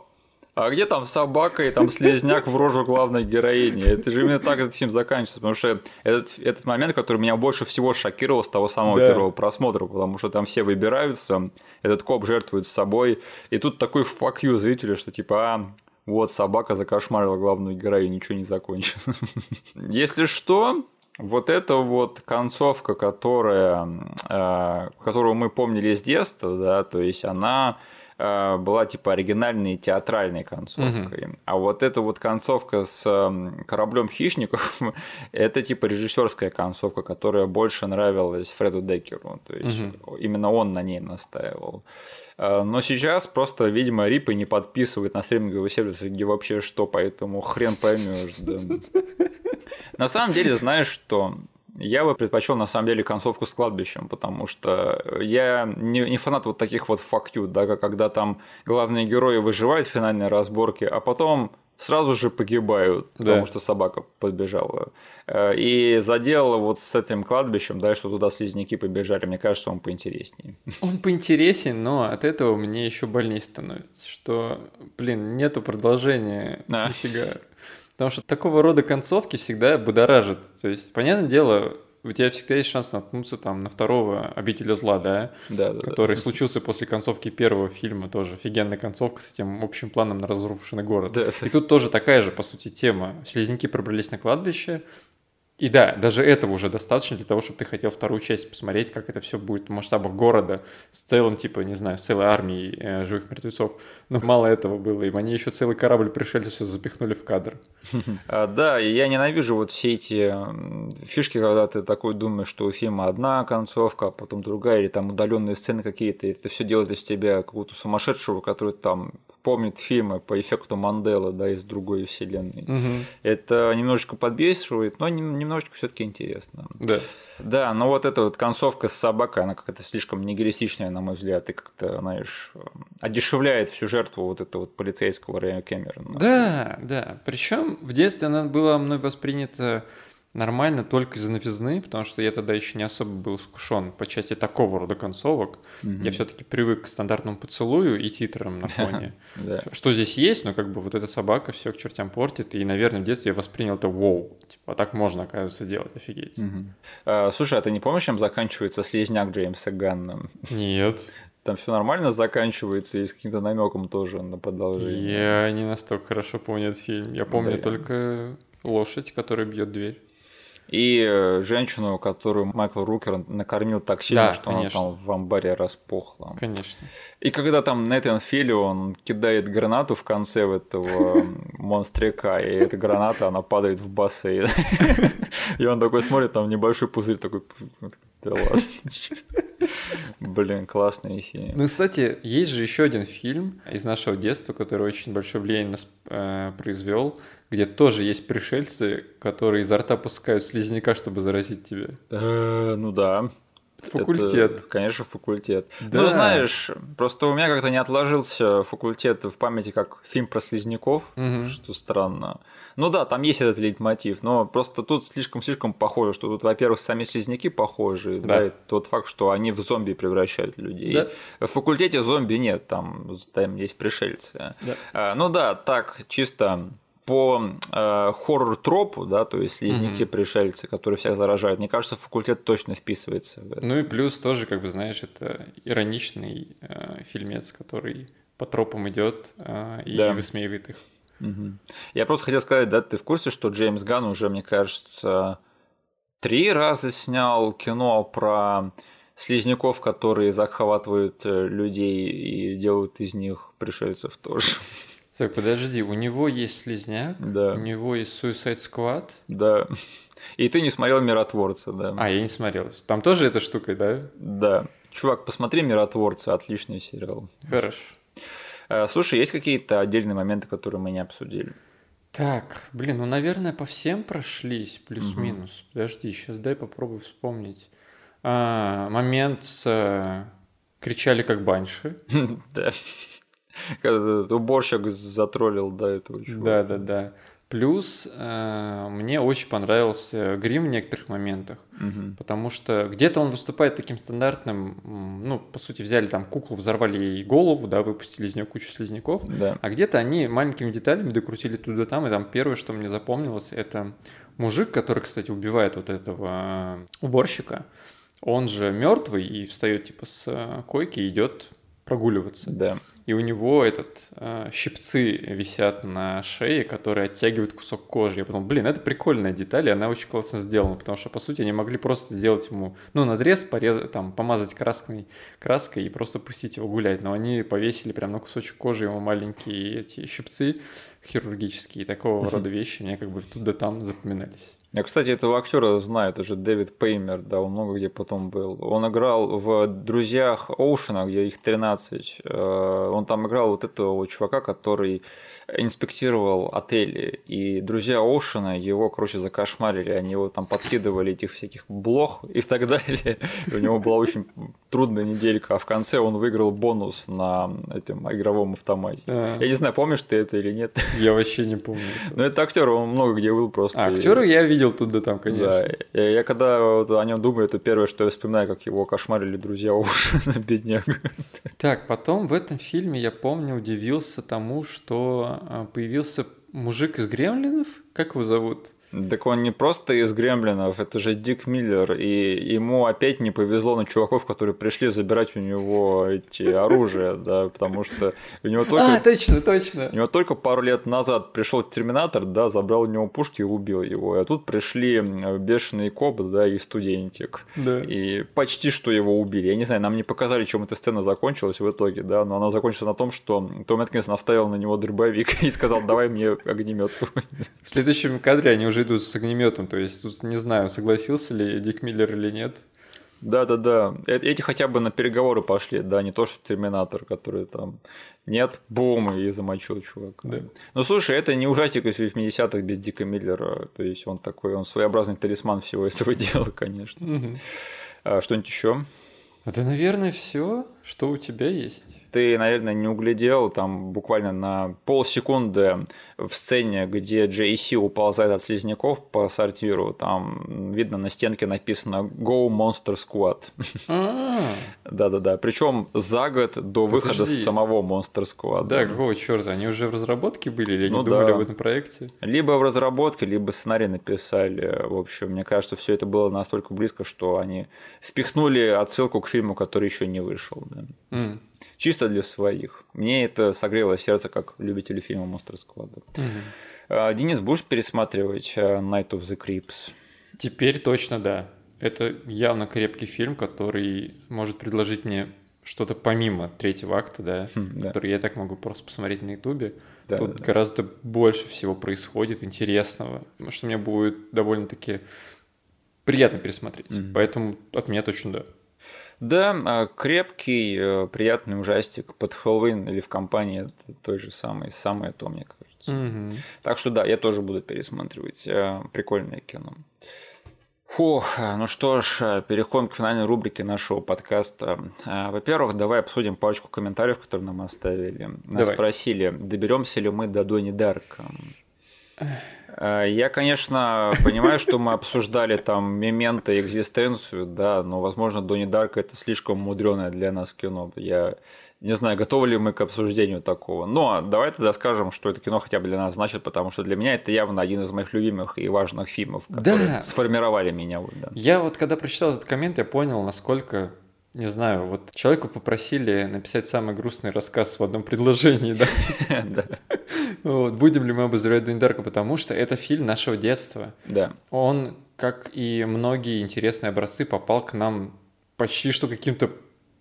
[SPEAKER 1] а где там собака и там слезняк в рожу главной героини? Это же именно так этот фильм заканчивается, потому что этот, этот момент, который меня больше всего шокировал с того самого да. первого просмотра, потому что там все выбираются, этот коп жертвует собой, и тут такой fuck you зрителя, что типа, а, вот собака закошмарила главную героиню, ничего не закончено. Если что, вот эта вот концовка, которая, э, которую мы помнили с детства, да, то есть она Э, была типа оригинальной театральной концовкой. Угу. А вот эта вот концовка с кораблем хищников, это типа режиссерская концовка, которая больше нравилась Фреду Деккеру. То есть угу. именно он на ней настаивал. Э, но сейчас просто, видимо, Рипы не подписывает на стриминговые сервисы, где вообще что, поэтому хрен поймешь. Да. На самом деле, знаешь что? Я бы предпочел на самом деле концовку с кладбищем, потому что я не, не фанат вот таких вот фактю, да, когда там главные герои выживают в финальной разборке, а потом сразу же погибают, да. потому что собака подбежала. Э, и заделала вот с этим кладбищем, да, что туда слизняки побежали. Мне кажется, он поинтереснее.
[SPEAKER 2] Он поинтересен, но от этого мне еще больнее становится, что, блин, нету продолжения. А. Нифига. Потому что такого рода концовки всегда будоражат. То есть, понятное дело, у тебя всегда есть шанс наткнуться там на второго обителя зла, да?
[SPEAKER 1] Да, да.
[SPEAKER 2] Который
[SPEAKER 1] да.
[SPEAKER 2] случился после концовки первого фильма, тоже офигенная концовка с этим общим планом на разрушенный город.
[SPEAKER 1] Да.
[SPEAKER 2] И тут тоже такая же, по сути, тема. Слизняки пробрались на кладбище, И да, даже этого уже достаточно для того, чтобы ты хотел вторую часть посмотреть, как это все будет в масштабах города с целым, типа, не знаю, с целой армией э, живых мертвецов. Но мало этого было, им они еще целый корабль пришельцев запихнули в кадр.
[SPEAKER 1] А, да, и я ненавижу вот все эти фишки, когда ты такой думаешь, что у фильма одна концовка, а потом другая, или там удаленные сцены какие-то, и это все делает из тебя какого-то сумасшедшего, который там помнит фильмы по эффекту Мандела, да, из другой вселенной.
[SPEAKER 2] Угу.
[SPEAKER 1] Это немножечко подбесивает, но немножечко все-таки интересно.
[SPEAKER 2] Да.
[SPEAKER 1] Да, но вот эта вот концовка с собакой, она какая-то слишком нигилистичная, на мой взгляд, и как-то, знаешь, одешевляет всю жертву вот этого вот полицейского Рэя Кэмерона.
[SPEAKER 2] Да, да. Причем в детстве она была мной воспринята нормально только из-за новизны, потому что я тогда еще не особо был искушен по части такого рода концовок. Mm-hmm. Я все-таки привык к стандартному поцелую и титрам на фоне. Что здесь есть, но как бы вот эта собака все к чертям портит. И, наверное, в детстве я воспринял это вау. Типа, а так можно, оказывается, делать, офигеть.
[SPEAKER 1] А, слушай, а ты не помнишь, чем заканчивается слизняк Джеймса Ганна?
[SPEAKER 2] Нет.
[SPEAKER 1] Там все нормально заканчивается и с каким-то намеком тоже на продолжение.
[SPEAKER 2] Я не настолько хорошо помню этот фильм. Я помню да, только лошадь, которая бьет дверь
[SPEAKER 1] и э, женщину, которую Майкл Рукер накормил так сильно, да, что конечно. она там в амбаре распухла.
[SPEAKER 2] Конечно.
[SPEAKER 1] И когда там Нейтан Филли, он кидает гранату в конце этого монстрика, и эта граната, она падает в бассейн. И он такой смотрит, там небольшой пузырь такой... Да ладно. Блин, классный фильм.
[SPEAKER 2] Ну, кстати, есть же еще один фильм из нашего детства, который очень большое влияние на нас э, произвел где тоже есть пришельцы, которые изо рта пускают слизняка, чтобы заразить тебя.
[SPEAKER 1] Э, ну да.
[SPEAKER 2] Факультет.
[SPEAKER 1] Это, конечно, факультет. Да. Ну, знаешь, просто у меня как-то не отложился факультет в памяти как фильм про слизняков, угу. что странно. Ну да, там есть этот лейтмотив, но просто тут слишком-слишком похоже, что тут, во-первых, сами слизняки похожи, да. да, и тот факт, что они в зомби превращают людей. Да. В факультете зомби нет, там, там есть пришельцы. Да. А, ну да, так, чисто по э, хоррор-тропу, да, то есть слизняки-пришельцы, которые всех заражают, мне кажется, факультет точно вписывается в это.
[SPEAKER 2] Ну и плюс тоже, как бы, знаешь, это ироничный э, фильмец, который по тропам идет э, и да. высмеивает их.
[SPEAKER 1] Угу. Я просто хотел сказать, да, ты в курсе, что Джеймс Ганн уже, мне кажется, три раза снял кино про слизняков, которые захватывают э, людей и делают из них пришельцев тоже.
[SPEAKER 2] Так, подожди, у него есть слизняк,
[SPEAKER 1] да.
[SPEAKER 2] у него есть Suicide Squad.
[SPEAKER 1] Да. И ты не смотрел Миротворца, да.
[SPEAKER 2] А, я не смотрел. Там тоже эта штука, да?
[SPEAKER 1] Да. Чувак, посмотри Миротворца, отличный сериал.
[SPEAKER 2] Хорошо.
[SPEAKER 1] Э, слушай, есть какие-то отдельные моменты, которые мы не обсудили?
[SPEAKER 2] Так, блин, ну, наверное, по всем прошлись, плюс-минус. Угу. Подожди, сейчас дай попробую вспомнить. А, момент с э, кричали как банши.
[SPEAKER 1] Да. Уборщик затроллил, да, этого чувака.
[SPEAKER 2] Да, да, да. Плюс э, мне очень понравился грим в некоторых моментах,
[SPEAKER 1] угу.
[SPEAKER 2] потому что где-то он выступает таким стандартным, ну, по сути, взяли там куклу, взорвали ей голову, да, выпустили из нее кучу слизняков,
[SPEAKER 1] да.
[SPEAKER 2] а где-то они маленькими деталями докрутили туда там, и там первое, что мне запомнилось, это мужик, который, кстати, убивает вот этого уборщика, он же мертвый и встает типа с койки и идет прогуливаться.
[SPEAKER 1] Да
[SPEAKER 2] и у него этот э, щипцы висят на шее, которые оттягивают кусок кожи. Я подумал, блин, это прикольная деталь, и она очень классно сделана, потому что, по сути, они могли просто сделать ему, ну, надрез, порез, там, помазать красной краской и просто пустить его гулять, но они повесили прям на кусочек кожи ему маленькие эти щипцы хирургические, и такого рода вещи мне как бы тут да там запоминались.
[SPEAKER 1] Я, кстати, этого актера знаю, это же Дэвид Пеймер, да, он много где потом был. Он играл в «Друзьях Оушена», где их 13. Э, он там играл вот этого чувака, который инспектировал отели. И друзья Оушена его, короче, закошмарили. Они его там подкидывали этих всяких блох и так далее. И у него была очень трудная неделька. А в конце он выиграл бонус на этом игровом автомате. А. Я не знаю, помнишь ты это или нет?
[SPEAKER 2] Я вообще не помню.
[SPEAKER 1] Ну, это актер, он много где был просто.
[SPEAKER 2] А, актера я видел видел тут да там, конечно. Да,
[SPEAKER 1] я, я когда вот о нем думаю, это первое, что я вспоминаю, как его кошмарили друзья на бедняга.
[SPEAKER 2] Так, потом в этом фильме я помню удивился тому, что а, появился мужик из Гремлинов, как его зовут?
[SPEAKER 1] Так он не просто из Гремлинов, это же Дик Миллер, и ему опять не повезло на чуваков, которые пришли забирать у него эти оружия, да, потому что у него только...
[SPEAKER 2] А, точно, точно.
[SPEAKER 1] У него только пару лет назад пришел Терминатор, да, забрал у него пушки и убил его, а тут пришли бешеные копы, да, и студентик.
[SPEAKER 2] Да.
[SPEAKER 1] И почти что его убили. Я не знаю, нам не показали, чем эта сцена закончилась в итоге, да, но она закончилась на том, что Том Эткинс наставил на него дробовик и сказал, давай мне огнемет свой.
[SPEAKER 2] В следующем кадре они уже идут с огнеметом, то есть тут не знаю, согласился ли Дик Миллер или нет.
[SPEAKER 1] Да-да-да. Э, эти хотя бы на переговоры пошли, да, не то, что Терминатор, который там нет, бум, и замочил чувак.
[SPEAKER 2] Да.
[SPEAKER 1] Ну, слушай, это не ужастик из 80-х без Дика Миллера, то есть он такой, он своеобразный талисман всего этого дела, конечно.
[SPEAKER 2] Угу.
[SPEAKER 1] А, что-нибудь еще?
[SPEAKER 2] Это, наверное, все, что у тебя есть.
[SPEAKER 1] Ты, наверное, не углядел там буквально на полсекунды в сцене, где Джейси уползает от слизняков по сортиру. Там видно на стенке написано Go Monster Squad.
[SPEAKER 2] А,
[SPEAKER 1] Да-да-да. Причем за год до выхода самого Monster Squad.
[SPEAKER 2] Да, какого черта? Они уже в разработке были или они
[SPEAKER 1] Ну
[SPEAKER 2] думали об этом проекте?
[SPEAKER 1] Либо в разработке, либо сценарий написали. В общем, мне кажется, все это было настолько близко, что они впихнули отсылку к фильму, который еще не вышел. Да.
[SPEAKER 2] М,
[SPEAKER 1] Чисто для своих. Мне это согрело сердце, как любителю фильма Monster Squad.
[SPEAKER 2] мгм.
[SPEAKER 1] А, Денис, будешь пересматривать э, Night of the Creeps?
[SPEAKER 2] Теперь точно да. Это явно крепкий фильм, который может предложить мне что-то помимо третьего акта, да,
[SPEAKER 1] Хм, да.
[SPEAKER 2] который я так могу просто посмотреть на Ютубе.
[SPEAKER 1] Да,
[SPEAKER 2] Тут
[SPEAKER 1] да, да.
[SPEAKER 2] гораздо больше всего происходит интересного, что мне будет довольно-таки приятно пересмотреть.
[SPEAKER 1] Мгм.
[SPEAKER 2] Поэтому от меня точно да.
[SPEAKER 1] Да, а, крепкий, э, приятный ужастик под Хэллоуин или в компании той же самой, самое то, мне кажется.
[SPEAKER 2] Мгм.
[SPEAKER 1] Так что да, я тоже буду пересматривать. э, Прикольное кино. Фух, ну что ж, э, переходим к финальной рубрике нашего подкаста. А, Во-первых, давай обсудим парочку комментариев, которые нам оставили. Нас
[SPEAKER 2] Давай.
[SPEAKER 1] спросили, доберемся ли мы до Дони Дарка. Э, Я, конечно, понимаю, что мы обсуждали там мементо и экзистенцию, да, но, возможно, Дони Дарк это слишком мудреное для нас кино. Я не знаю, готовы ли мы к обсуждению такого. Но давай тогда скажем, что это кино хотя бы для нас значит, потому что для меня это явно один из моих любимых и важных фильмов, которые
[SPEAKER 2] Да.
[SPEAKER 1] сформировали меня. Вот, да.
[SPEAKER 2] Я вот когда прочитал этот коммент, я понял, насколько, не знаю, вот человеку попросили написать самый грустный рассказ в одном предложении, да,
[SPEAKER 1] Да,
[SPEAKER 2] Вот, будем ли мы обозревать Донни Дарка, потому что это фильм нашего детства.
[SPEAKER 1] да.
[SPEAKER 2] Он, как и многие интересные образцы, попал к нам почти что каким-то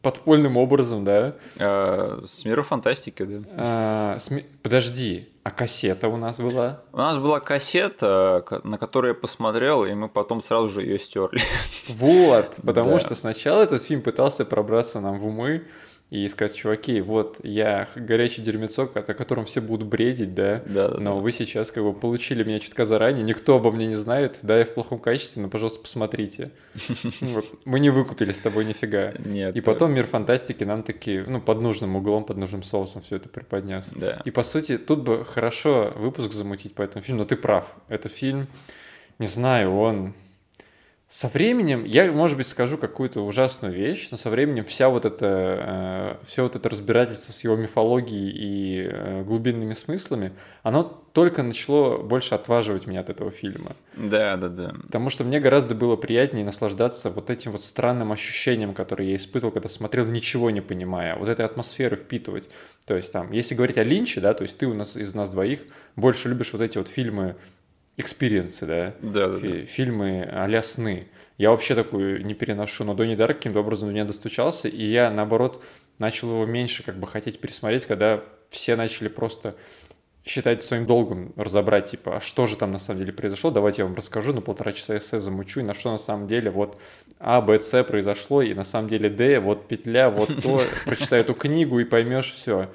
[SPEAKER 2] подпольным образом, да.
[SPEAKER 1] Э, С мира фантастики, да.
[SPEAKER 2] А, сме- Подожди, а кассета у нас была?
[SPEAKER 1] У нас была кассета, на которую я посмотрел, и мы потом сразу же ее стерли.
[SPEAKER 2] Вот, потому
[SPEAKER 1] Да.
[SPEAKER 2] что сначала этот фильм пытался пробраться нам в умы и сказать, чуваки, вот я горячий дерьмецок, о котором все будут бредить, да,
[SPEAKER 1] Да, да,
[SPEAKER 2] но
[SPEAKER 1] да.
[SPEAKER 2] вы сейчас как бы получили меня чутка заранее, никто обо мне не знает, да, я в плохом качестве, но, пожалуйста, посмотрите. Вот, Мы не выкупили с тобой нифига.
[SPEAKER 1] Нет.
[SPEAKER 2] И потом мир фантастики нам таки, ну, под нужным углом, под нужным соусом все это преподнес.
[SPEAKER 1] Да.
[SPEAKER 2] И по сути, тут бы хорошо выпуск замутить по этому фильму, но ты прав. Это фильм, не знаю, он со временем, я, может быть, скажу какую-то ужасную вещь, но со временем вся вот это, все вот это разбирательство с его мифологией и э, глубинными смыслами, оно только начало больше отваживать меня от этого фильма.
[SPEAKER 1] Да, да, да.
[SPEAKER 2] Потому что мне гораздо было приятнее наслаждаться вот этим вот странным ощущением, которое я испытывал, когда смотрел, ничего не понимая, вот этой атмосферы впитывать. То есть там, если говорить о Линче, да, то есть ты у нас из нас двоих больше любишь вот эти вот фильмы experience ы, да,
[SPEAKER 1] Да, да,
[SPEAKER 2] фи- фильмы а сны. Я вообще такую не переношу, но Донни Дарк каким-то образом до меня достучался, и я, наоборот, начал его меньше как бы хотеть пересмотреть, когда все начали просто считать своим долгом разобрать, типа, а что же там на самом деле произошло, давайте я вам расскажу, на полтора часа эссе замучу, и на что на самом деле вот А, Б, С произошло, и на самом деле Д, вот петля, вот то, прочитай эту книгу и поймешь все.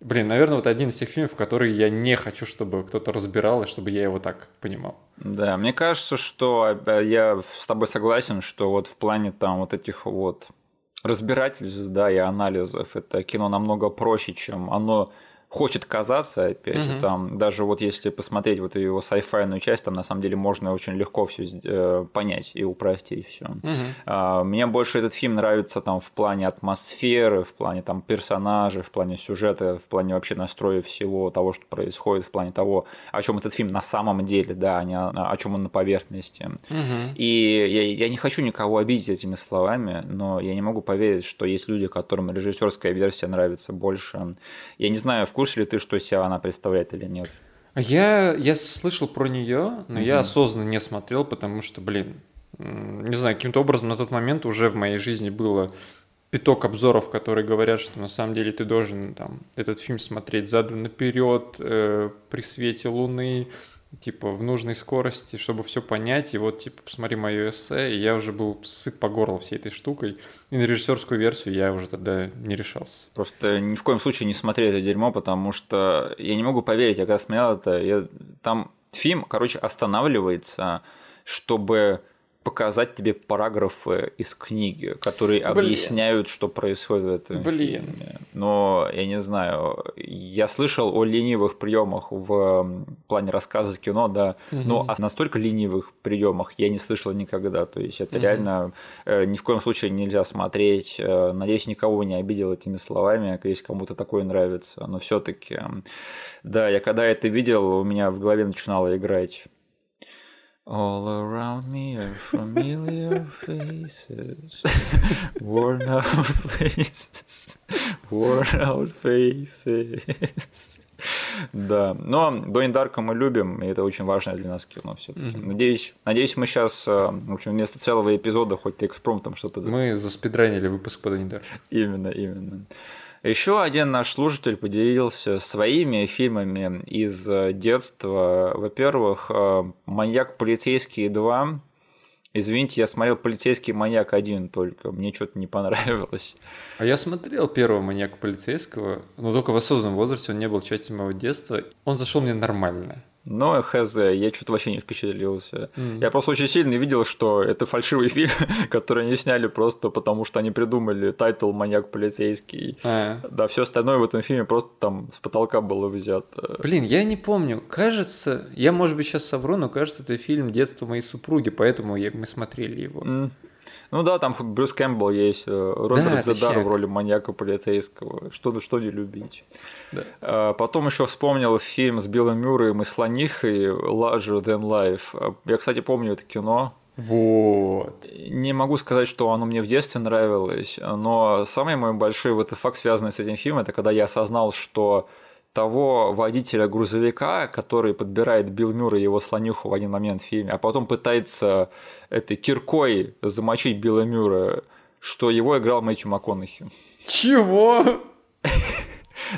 [SPEAKER 2] Блин, наверное, вот один из тех фильмов, которые я не хочу, чтобы кто-то разбирал, и чтобы я его так понимал.
[SPEAKER 1] Да, мне кажется, что э, я с тобой согласен, что вот в плане там вот этих вот разбирательств, да, и анализов, это кино намного проще, чем оно хочет казаться, опять угу. же, там даже вот если посмотреть вот его сайфайную часть, там на самом деле можно очень легко все э, понять и упростить все. Угу. А, мне больше этот фильм нравится там в плане атмосферы, в плане там персонажей, в плане сюжета, в плане вообще настроя всего того, что происходит, в плане того, о чем этот фильм на самом деле, да, а не о, о чем он на поверхности. Угу. И я, я не хочу никого обидеть этими словами, но я не могу поверить, что есть люди, которым режиссерская версия нравится больше. Я не знаю, в курсе ли ты, что из себя она представляет или нет?
[SPEAKER 2] Я, я слышал про нее, но угу. я осознанно не смотрел, потому что, блин, не знаю, каким-то образом на тот момент уже в моей жизни было пяток обзоров, которые говорят, что на самом деле ты должен там этот фильм смотреть задом наперед, э, при свете луны, типа в нужной скорости, чтобы все понять. И вот, типа, посмотри мое эссе, и я уже был сыт по горло всей этой штукой. И на режиссерскую версию я уже тогда не решался.
[SPEAKER 1] Просто ни в коем случае не смотри это дерьмо, потому что я не могу поверить, я когда смотрел это, я... там фильм, короче, останавливается, чтобы показать тебе параграфы из книги, которые Блин. объясняют, что происходит в этом
[SPEAKER 2] Блин.
[SPEAKER 1] фильме. Но я не знаю, я слышал о ленивых приемах в плане рассказа кино, да, угу. но о настолько ленивых приемах я не слышал никогда. То есть это угу. реально э, ни в коем случае нельзя смотреть. Э, надеюсь, никого не обидел этими словами, если кому-то такое нравится. Но все-таки, да, я когда это видел, у меня в голове начинало играть All around me are familiar faces, worn out faces, worn out faces. Да, но Донни Дарка мы любим, и это очень важное для нас кино все таки mm-hmm. Надеюсь, надеюсь, мы сейчас, э, в общем, вместо целого эпизода, хоть экспромтом что-то...
[SPEAKER 2] Мы заспидранили выпуск по Донни Дарку.
[SPEAKER 1] Именно, именно. Еще один наш слушатель поделился своими фильмами из э, детства. Во-первых, э, «Маньяк полицейский 2». Извините, я смотрел «Полицейский маньяк 1» только, мне что-то не понравилось.
[SPEAKER 2] А я смотрел первого «Маньяка полицейского», но только в осознанном возрасте он не был частью моего детства. Он зашел мне нормально.
[SPEAKER 1] Но хз, я что-то вообще не впечатлился. Mm. Я просто очень сильно видел, что это фальшивый фильм, который они сняли просто потому, что они придумали title «Маньяк полицейский». А. Да, все остальное в этом фильме просто там с потолка было взято.
[SPEAKER 2] Блин, я не помню. Кажется, я, может быть, сейчас совру, но кажется, это фильм детства моей супруги, поэтому мы смотрели его. Mm.
[SPEAKER 1] Ну да, там Брюс Кэмпбелл есть, э, Роберт да, Задар в роли маньяка полицейского. Что, что не любить. Да. А, потом еще вспомнил фильм с Биллом Мюрреем и Слонихой «Larger Than Life». Я, кстати, помню это кино.
[SPEAKER 2] Вот.
[SPEAKER 1] Не могу сказать, что оно мне в детстве нравилось, но самый мой большой вот факт, связанный с этим фильмом, это когда я осознал, что того водителя грузовика, который подбирает Билл Мюр и его слонюху в один момент в фильме, а потом пытается этой киркой замочить Билла Мюра, что его играл Мэтью МакКонахи.
[SPEAKER 2] Чего?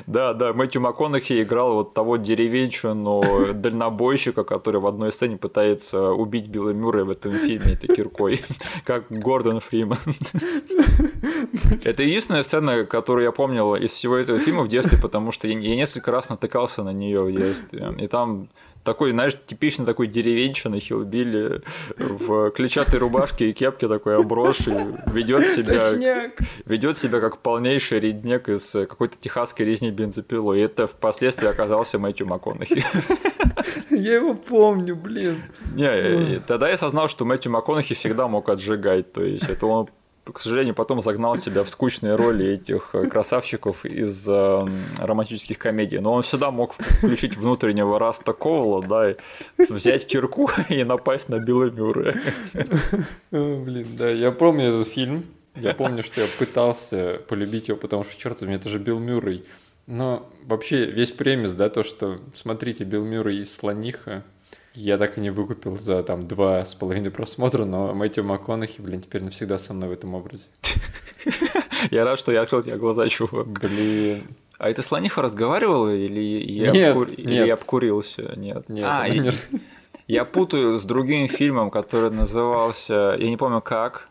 [SPEAKER 1] Да, да, Мэтью МакКонахи играл вот того деревенщину дальнобойщика, который в одной сцене пытается убить Билла Мюррея в этом фильме этой киркой, как Гордон Фриман. Это единственная сцена, которую я помнил из всего этого фильма в детстве, потому что я несколько раз натыкался на нее в детстве. И там такой, знаешь, типично такой деревенщина Хилбили в клетчатой рубашке и кепке такой обросший, ведет себя, ведет себя как полнейший реднек из какой-то техасской резни бензопилой. И это впоследствии оказался Мэтью МакКонахи.
[SPEAKER 2] Я его помню, блин.
[SPEAKER 1] Не, тогда я осознал, что Мэтью МакКонахи всегда мог отжигать, то есть это он к сожалению, потом загнал себя в скучные роли этих э, красавчиков из э, романтических комедий. Но он всегда мог включить внутреннего Раста Коула, да, и взять кирку и напасть на Билла Мюррея.
[SPEAKER 2] Блин, да, я помню этот фильм. Я помню, что я пытался полюбить его, потому что, черт возьми, это же Билл Мюррей. Но вообще весь premise, да, то, что, смотрите, Билл Мюррей и слониха, я так и не выкупил за там два с половиной просмотра, но Мэтью МакКонахи, блин, теперь навсегда со мной в этом образе.
[SPEAKER 1] Я рад, что я открыл тебе глаза, чувак.
[SPEAKER 2] Блин.
[SPEAKER 1] А это слониха разговаривала или я, нет, обкур... нет. или я обкурился? Нет.
[SPEAKER 2] Нет, а, я, нет.
[SPEAKER 1] я путаю с другим фильмом, который назывался, я не помню как,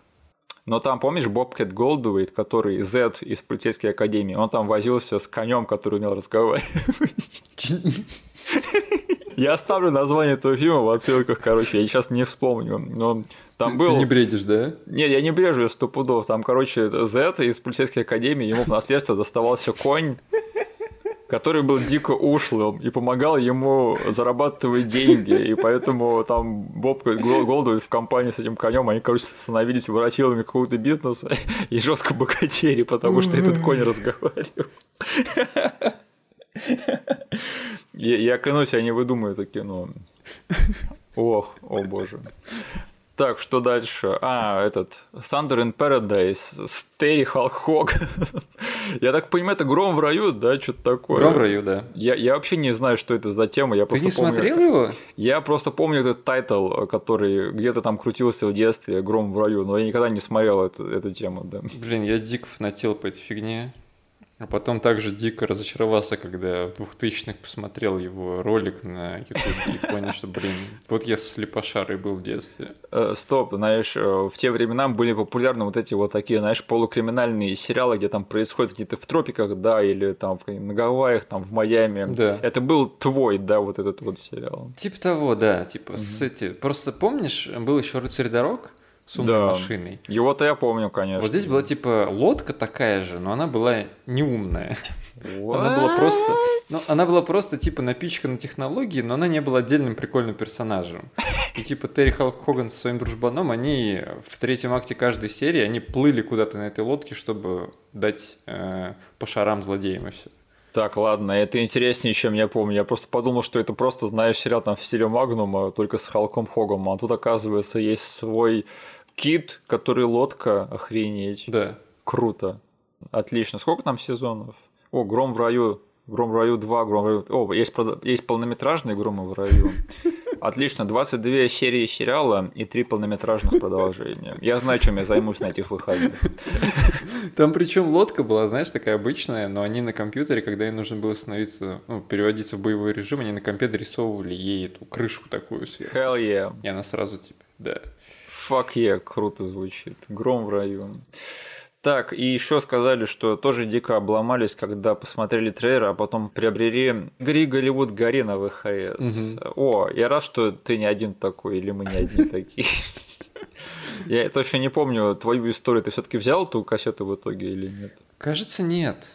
[SPEAKER 1] но там, помнишь, Бобкет Голдуэйт, который Z из полицейской академии, он там возился с конем, который умел разговаривать. Я оставлю название этого фильма в отсылках, короче, я сейчас не вспомню, но там
[SPEAKER 2] ты,
[SPEAKER 1] был...
[SPEAKER 2] Ты не бредишь, да?
[SPEAKER 1] Нет, я не брежу сто пудов. Там, короче, Z из полицейской академии, ему в наследство доставался конь, который был дико ушлым и помогал ему зарабатывать деньги, и поэтому там Боб Голдуэль в компании с этим конем, они, короче, становились воротилами какого-то бизнеса и жестко богатели, потому что этот конь разговаривал. Я, я клянусь, я не выдумаю это кино. Ох, о боже. Так, что дальше? А, этот Thunder in Paradise с Терри Халк Хоган. я так понимаю, это Гром в раю, да, что-то такое.
[SPEAKER 2] Гром в раю, да.
[SPEAKER 1] Я, я вообще не знаю, что это за тема. Я
[SPEAKER 2] Ты не
[SPEAKER 1] помню,
[SPEAKER 2] смотрел его?
[SPEAKER 1] Я просто помню этот title, который где-то там крутился в детстве, Гром в раю, но я никогда не смотрел эту, эту тему, да.
[SPEAKER 2] Блин, я дико фанател по этой фигне. А потом также дико разочаровался, когда в 2000-х посмотрел его ролик на YouTube и понял, что, блин, вот я слепошарой был в детстве.
[SPEAKER 1] Э, стоп, знаешь, э, в те времена были популярны вот эти вот такие, знаешь, полукриминальные сериалы, где там происходит какие-то в тропиках, да, или там на Гавайях, там в Майами.
[SPEAKER 2] Да.
[SPEAKER 1] Это был твой, да, вот этот вот сериал.
[SPEAKER 2] Типа того, да, типа с эти... Просто помнишь, был еще «Рыцарь дорог»? С умной
[SPEAKER 1] Да.
[SPEAKER 2] машиной.
[SPEAKER 1] Его-то я помню, конечно.
[SPEAKER 2] Вот здесь была типа лодка такая же, но она была неумная.
[SPEAKER 1] What?
[SPEAKER 2] Она была просто, ну, она была просто типа напичкана технологией, но она не была отдельным прикольным персонажем. И типа Терри Халк Хоган со своим дружбаном, они в третьем акте каждой серии, они плыли куда-то на этой лодке, чтобы дать э, по шарам злодеям и все.
[SPEAKER 1] Так, ладно, это интереснее, чем я помню. Я просто подумал, что это просто, знаешь, сериал там в стиле Магнума, только с Халком Хогом. А тут, оказывается, есть свой кит, который лодка, охренеть.
[SPEAKER 2] Да.
[SPEAKER 1] Круто. Отлично. Сколько там сезонов? О, Гром в раю. Гром в раю 2, Гром в раю. О, есть, есть полнометражные Громы в раю. Отлично. 22 серии сериала и 3 полнометражных продолжения. Я знаю, чем я займусь на этих выходных.
[SPEAKER 2] Там причем лодка была, знаешь, такая обычная, но они на компьютере, когда им нужно было становиться, ну, переводиться в боевой режим, они на компе рисовывали ей эту крышку такую сверху.
[SPEAKER 1] Hell yeah.
[SPEAKER 2] И она сразу типа, да.
[SPEAKER 1] Fuck yeah, круто звучит. Гром в раю. Так, и еще сказали, что тоже дико обломались, когда посмотрели трейлер, а потом приобрели «Гори, Голливуд, гори» на ВХС.
[SPEAKER 2] Мгм.
[SPEAKER 1] О, я рад, что ты не один такой, или мы не одни такие. Я точно не помню твою историю. Ты все-таки взял ту кассету в итоге или нет?
[SPEAKER 2] Кажется, нет.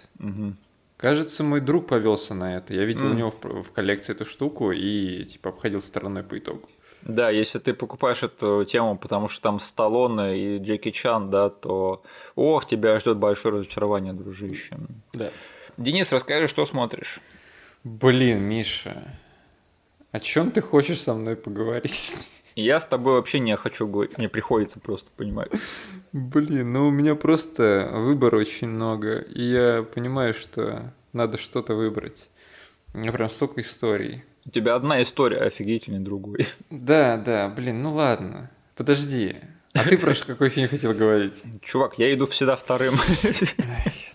[SPEAKER 2] Кажется, мой друг повелся на это. Я видел у него в, в коллекции эту штуку и типа обходил стороной по итогу.
[SPEAKER 1] Да, если ты покупаешь эту тему, потому что там Сталлоне и Джеки Чан, да, то ох, тебя ждет большое разочарование, дружище.
[SPEAKER 2] Да.
[SPEAKER 1] Денис, расскажи, что смотришь?
[SPEAKER 2] Блин, Миша, о чем ты хочешь со мной поговорить?
[SPEAKER 1] Я с тобой вообще не хочу говорить, мне приходится просто понимать.
[SPEAKER 2] Блин, ну у меня просто выбор очень много, и я понимаю, что надо что-то выбрать. У меня прям столько историй.
[SPEAKER 1] У тебя одна история офигительнее другой.
[SPEAKER 2] Да, да, блин, ну ладно. Подожди. А ты про какой фильм хотел говорить?
[SPEAKER 1] Чувак, я иду всегда вторым.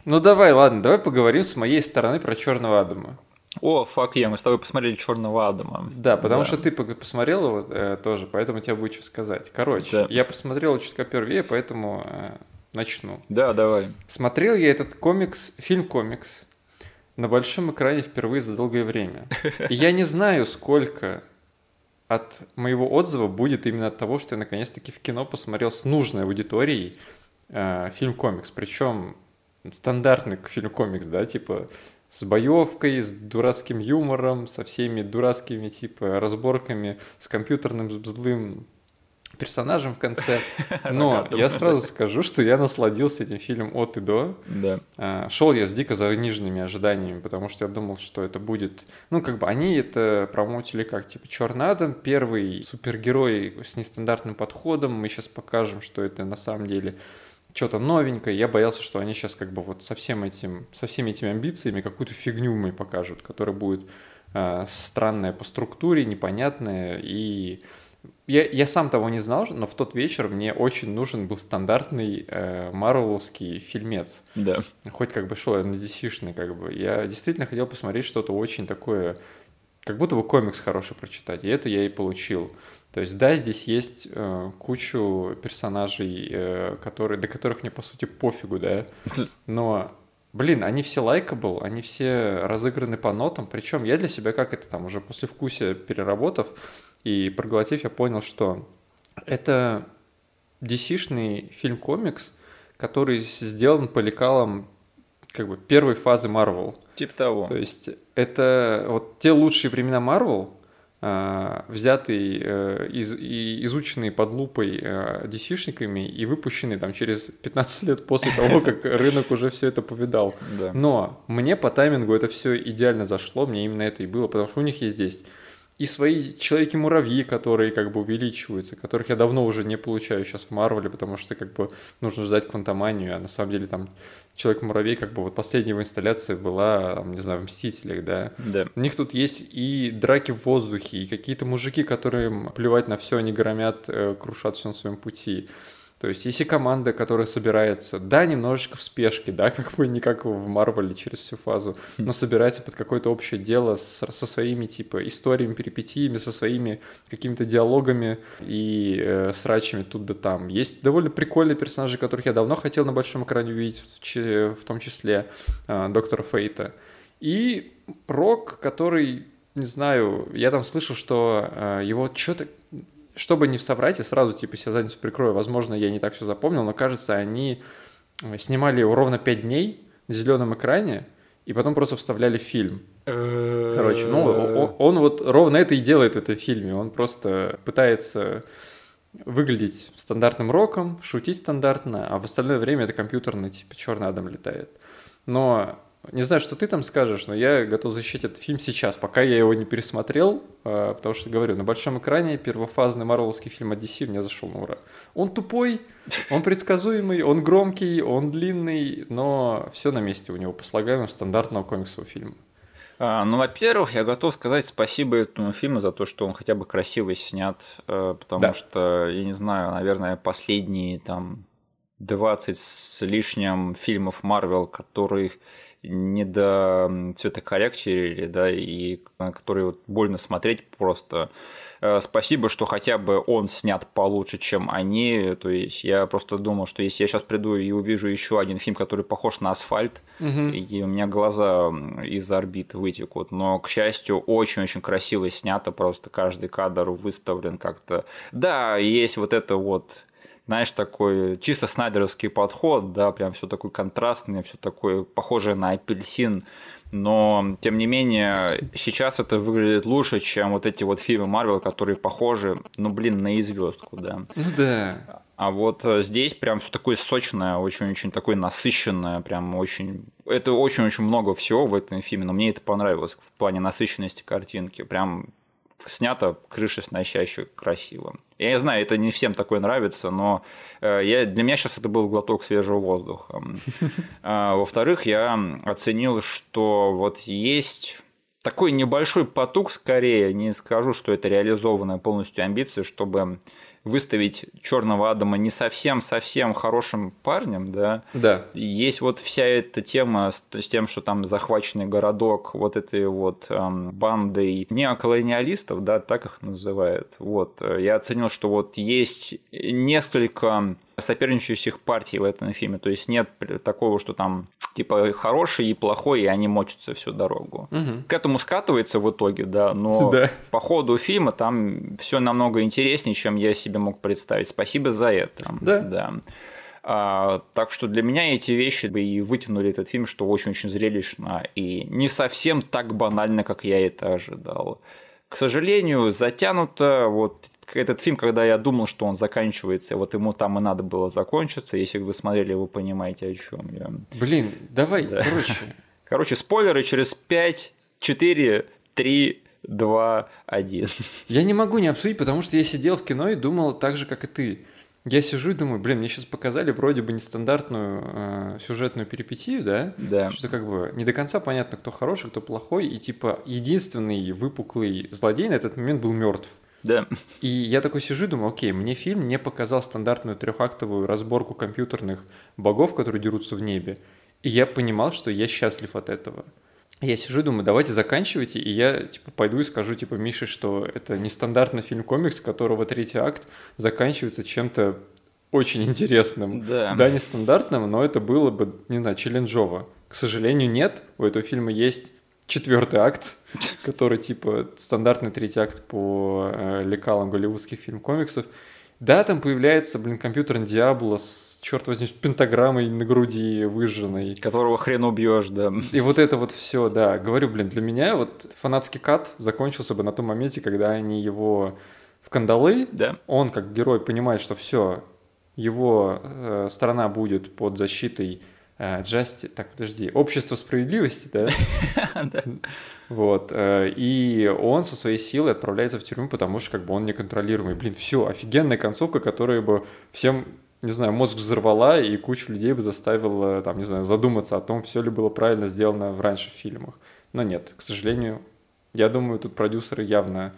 [SPEAKER 2] Ну давай, ладно, давай поговорим с моей стороны про Черного Адама.
[SPEAKER 1] О, фак я, мы с тобой посмотрели Черного Адама.
[SPEAKER 2] Да, потому
[SPEAKER 1] Да.
[SPEAKER 2] что ты посмотрел его э, тоже, поэтому тебе будет что сказать. Короче,
[SPEAKER 1] Да.
[SPEAKER 2] я посмотрел чутка первее, поэтому э, начну.
[SPEAKER 1] Да, давай.
[SPEAKER 2] Смотрел я этот комикс, фильм-комикс, на большом экране впервые за долгое время. И я не знаю, сколько от моего отзыва будет именно от того, что я наконец-таки в кино посмотрел с нужной аудиторией э, фильм-комикс. Причем стандартный фильм-комикс, да, типа с боевкой, с дурацким юмором, со всеми дурацкими типа разборками, с компьютерным злым персонажем в конце. Но я сразу скажу, что я насладился этим фильмом от и до.
[SPEAKER 1] Да.
[SPEAKER 2] А, Шел я с дико заниженными ожиданиями, потому что я думал, что это будет... Ну, как бы они это промоутили как, типа, Черный Адам, первый супергерой с нестандартным подходом, мы сейчас покажем, что это на самом деле что-то новенькое. Я боялся, что они сейчас как бы вот со всем этим, со всеми этими амбициями какую-то фигню мне покажут, которая будет а, странная по структуре, непонятная и я, я сам того не знал, но в тот вечер мне очень нужен был стандартный э, марвеловский фильмец.
[SPEAKER 1] Да.
[SPEAKER 2] Хоть как бы шел я на dc как бы. Я действительно хотел посмотреть что-то очень такое, как будто бы комикс хороший прочитать. И это я и получил. То есть, да, здесь есть э, кучу персонажей, э, которые, до которых мне, по сути, пофигу, да. Но, блин, они все лайкабл, они все разыграны по нотам. Причем я для себя, как это там, уже после вкуса переработав и проглотив, я понял, что это DC-шный фильм-комикс, который сделан по лекалам как бы первой фазы Marvel.
[SPEAKER 1] Типа того.
[SPEAKER 2] То есть это вот те лучшие времена Marvel, а, взятый, э, из, и изученный под лупой э, DC-шниками и выпущенный там через 15 лет после того, как рынок уже все это повидал.
[SPEAKER 1] Да.
[SPEAKER 2] Но мне по таймингу это все идеально зашло, мне именно это и было, потому что у них есть здесь и свои Человеки-муравьи, которые как бы увеличиваются, которых я давно уже не получаю сейчас в Марвеле, потому что как бы нужно ждать квантоманию, а на самом деле там Человек-муравей, как бы вот последняя его инсталляция была, не знаю, в Мстителях, да.
[SPEAKER 1] Да.
[SPEAKER 2] У них тут есть и драки в воздухе, и какие-то мужики, которым плевать на все, они громят, э, крушат все на своем пути. То есть, если команда, которая собирается, да, немножечко в спешке, да, как бы не как в Марвеле через всю фазу, хм. но собирается под какое-то общее дело с, со своими, типа, историями, перипетиями, со своими какими-то диалогами и э, срачами тут да там. Есть довольно прикольные персонажи, которых я давно хотел на большом экране увидеть, в, в том числе э, Доктора Фейта. И Рок, который не знаю, я там слышал, что э, его что-то чтобы не соврать, я сразу типа себе задницу прикрою, возможно, я не так все запомнил, но кажется, они э, снимали ровно 5 дней на зеленом экране, и потом просто вставляли фильм. Короче, ну, он, он вот ровно это и делает в этом фильме. Он просто пытается выглядеть стандартным роком, шутить стандартно, а в остальное время это компьютерный, типа, черный Адам летает. Но не знаю, что ты там скажешь, но я готов защитить этот фильм сейчас, пока я его не пересмотрел, а, потому что, говорю, на большом экране первофазный марвеловский фильм «Одиссей» мне зашел на ура. Он тупой, он предсказуемый, он громкий, он длинный, но все на месте у него по слагаемым стандартного комиксового фильма.
[SPEAKER 1] А, ну, во-первых, я готов сказать спасибо этому фильму за то, что он хотя бы красиво снят, э, потому да. что, я не знаю, наверное, последние там 20 с лишним фильмов Марвел, которых не до цветокоррекции, да, и на который вот больно смотреть просто. Э, спасибо, что хотя бы он снят получше, чем они. То есть я просто думал, что если я сейчас приду и увижу еще один фильм, который похож на асфальт, угу. и у меня глаза из орбит вытекут. Но, к счастью, очень-очень красиво снято, просто каждый кадр выставлен как-то. Да, есть вот это вот знаешь, такой чисто снайдеровский подход, да, прям все такое контрастное, все такое похожее на апельсин, но тем не менее сейчас это выглядит лучше, чем вот эти вот фильмы Марвел, которые похожи, ну блин, на звездку, да.
[SPEAKER 2] Ну да.
[SPEAKER 1] А вот э, здесь прям все такое сочное, очень-очень такое насыщенное, прям очень... Это очень-очень много всего в этом фильме, но мне это понравилось в плане насыщенности картинки. Прям снято крыши сносяще красиво. Я не знаю, это не всем такое нравится, но э, я, для меня сейчас это был глоток свежего воздуха. А, во-вторых, я оценил, что вот есть такой небольшой потуг скорее, не скажу, что это реализованная полностью амбиция, чтобы выставить Черного Адама не совсем-совсем хорошим парнем, да.
[SPEAKER 2] Да.
[SPEAKER 1] Есть вот вся эта тема с, с тем, что там захваченный городок вот этой вот эм, бандой неоколониалистов, да, так их называют. Вот. Я оценил, что вот есть несколько соперничающих партий в этом фильме. То есть нет такого, что там типа хороший и плохой, и они мочатся всю дорогу.
[SPEAKER 2] Угу.
[SPEAKER 1] К этому скатывается в итоге, да, но да. по ходу фильма там все намного интереснее, чем я себе мог представить. Спасибо за это.
[SPEAKER 2] Да.
[SPEAKER 1] да. А, так что для меня эти вещи и вытянули этот фильм, что очень-очень зрелищно и не совсем так банально, как я это ожидал. К сожалению, затянуто. Вот этот фильм, когда я думал, что он заканчивается, вот ему там и надо было закончиться. Если вы смотрели, вы понимаете, о чем я.
[SPEAKER 2] Блин, давай, да. короче.
[SPEAKER 1] Короче, спойлеры через 5, 4, 3, 2, 1.
[SPEAKER 2] Я не могу не обсудить, потому что я сидел в кино и думал так же, как и ты. Я сижу и думаю, блин, мне сейчас показали вроде бы нестандартную э, сюжетную перипетию, да?
[SPEAKER 1] Да.
[SPEAKER 2] Что как бы не до конца понятно, кто хороший, кто плохой, и типа единственный выпуклый злодей на этот момент был мертв.
[SPEAKER 1] Да.
[SPEAKER 2] И я такой сижу и думаю, окей, мне фильм не показал стандартную трехактовую разборку компьютерных богов, которые дерутся в небе. И я понимал, что я счастлив от этого. Я сижу и думаю, давайте заканчивайте, и я типа пойду и скажу типа Мише, что это нестандартный фильм комикс, которого третий акт заканчивается чем-то очень интересным.
[SPEAKER 1] Да.
[SPEAKER 2] Да, нестандартным, но это было бы, не знаю, челленджово. К сожалению, нет. У этого фильма есть четвертый акт, который типа стандартный третий акт по э, лекалам голливудских фильм-комиксов. Да, там появляется, блин, компьютер Диабло с, черт возьми, с пентаграммой на груди выжженной.
[SPEAKER 1] Которого хрен убьешь, да.
[SPEAKER 2] И вот это вот все, да. Говорю, блин, для меня вот фанатский кат закончился бы на том моменте, когда они его в кандалы,
[SPEAKER 1] да.
[SPEAKER 2] он как герой понимает, что все, его э, страна будет под защитой Джасти, так, подожди, Общество справедливости, да? Вот. Э, и он со своей силой отправляется в тюрьму, потому что как бы он неконтролируемый. Блин, все, офигенная концовка, которая бы всем не знаю, мозг взорвала и кучу людей бы заставила, там, не знаю, задуматься о том, все ли было правильно сделано в раньше фильмах. Но нет, к сожалению, я думаю, тут продюсеры явно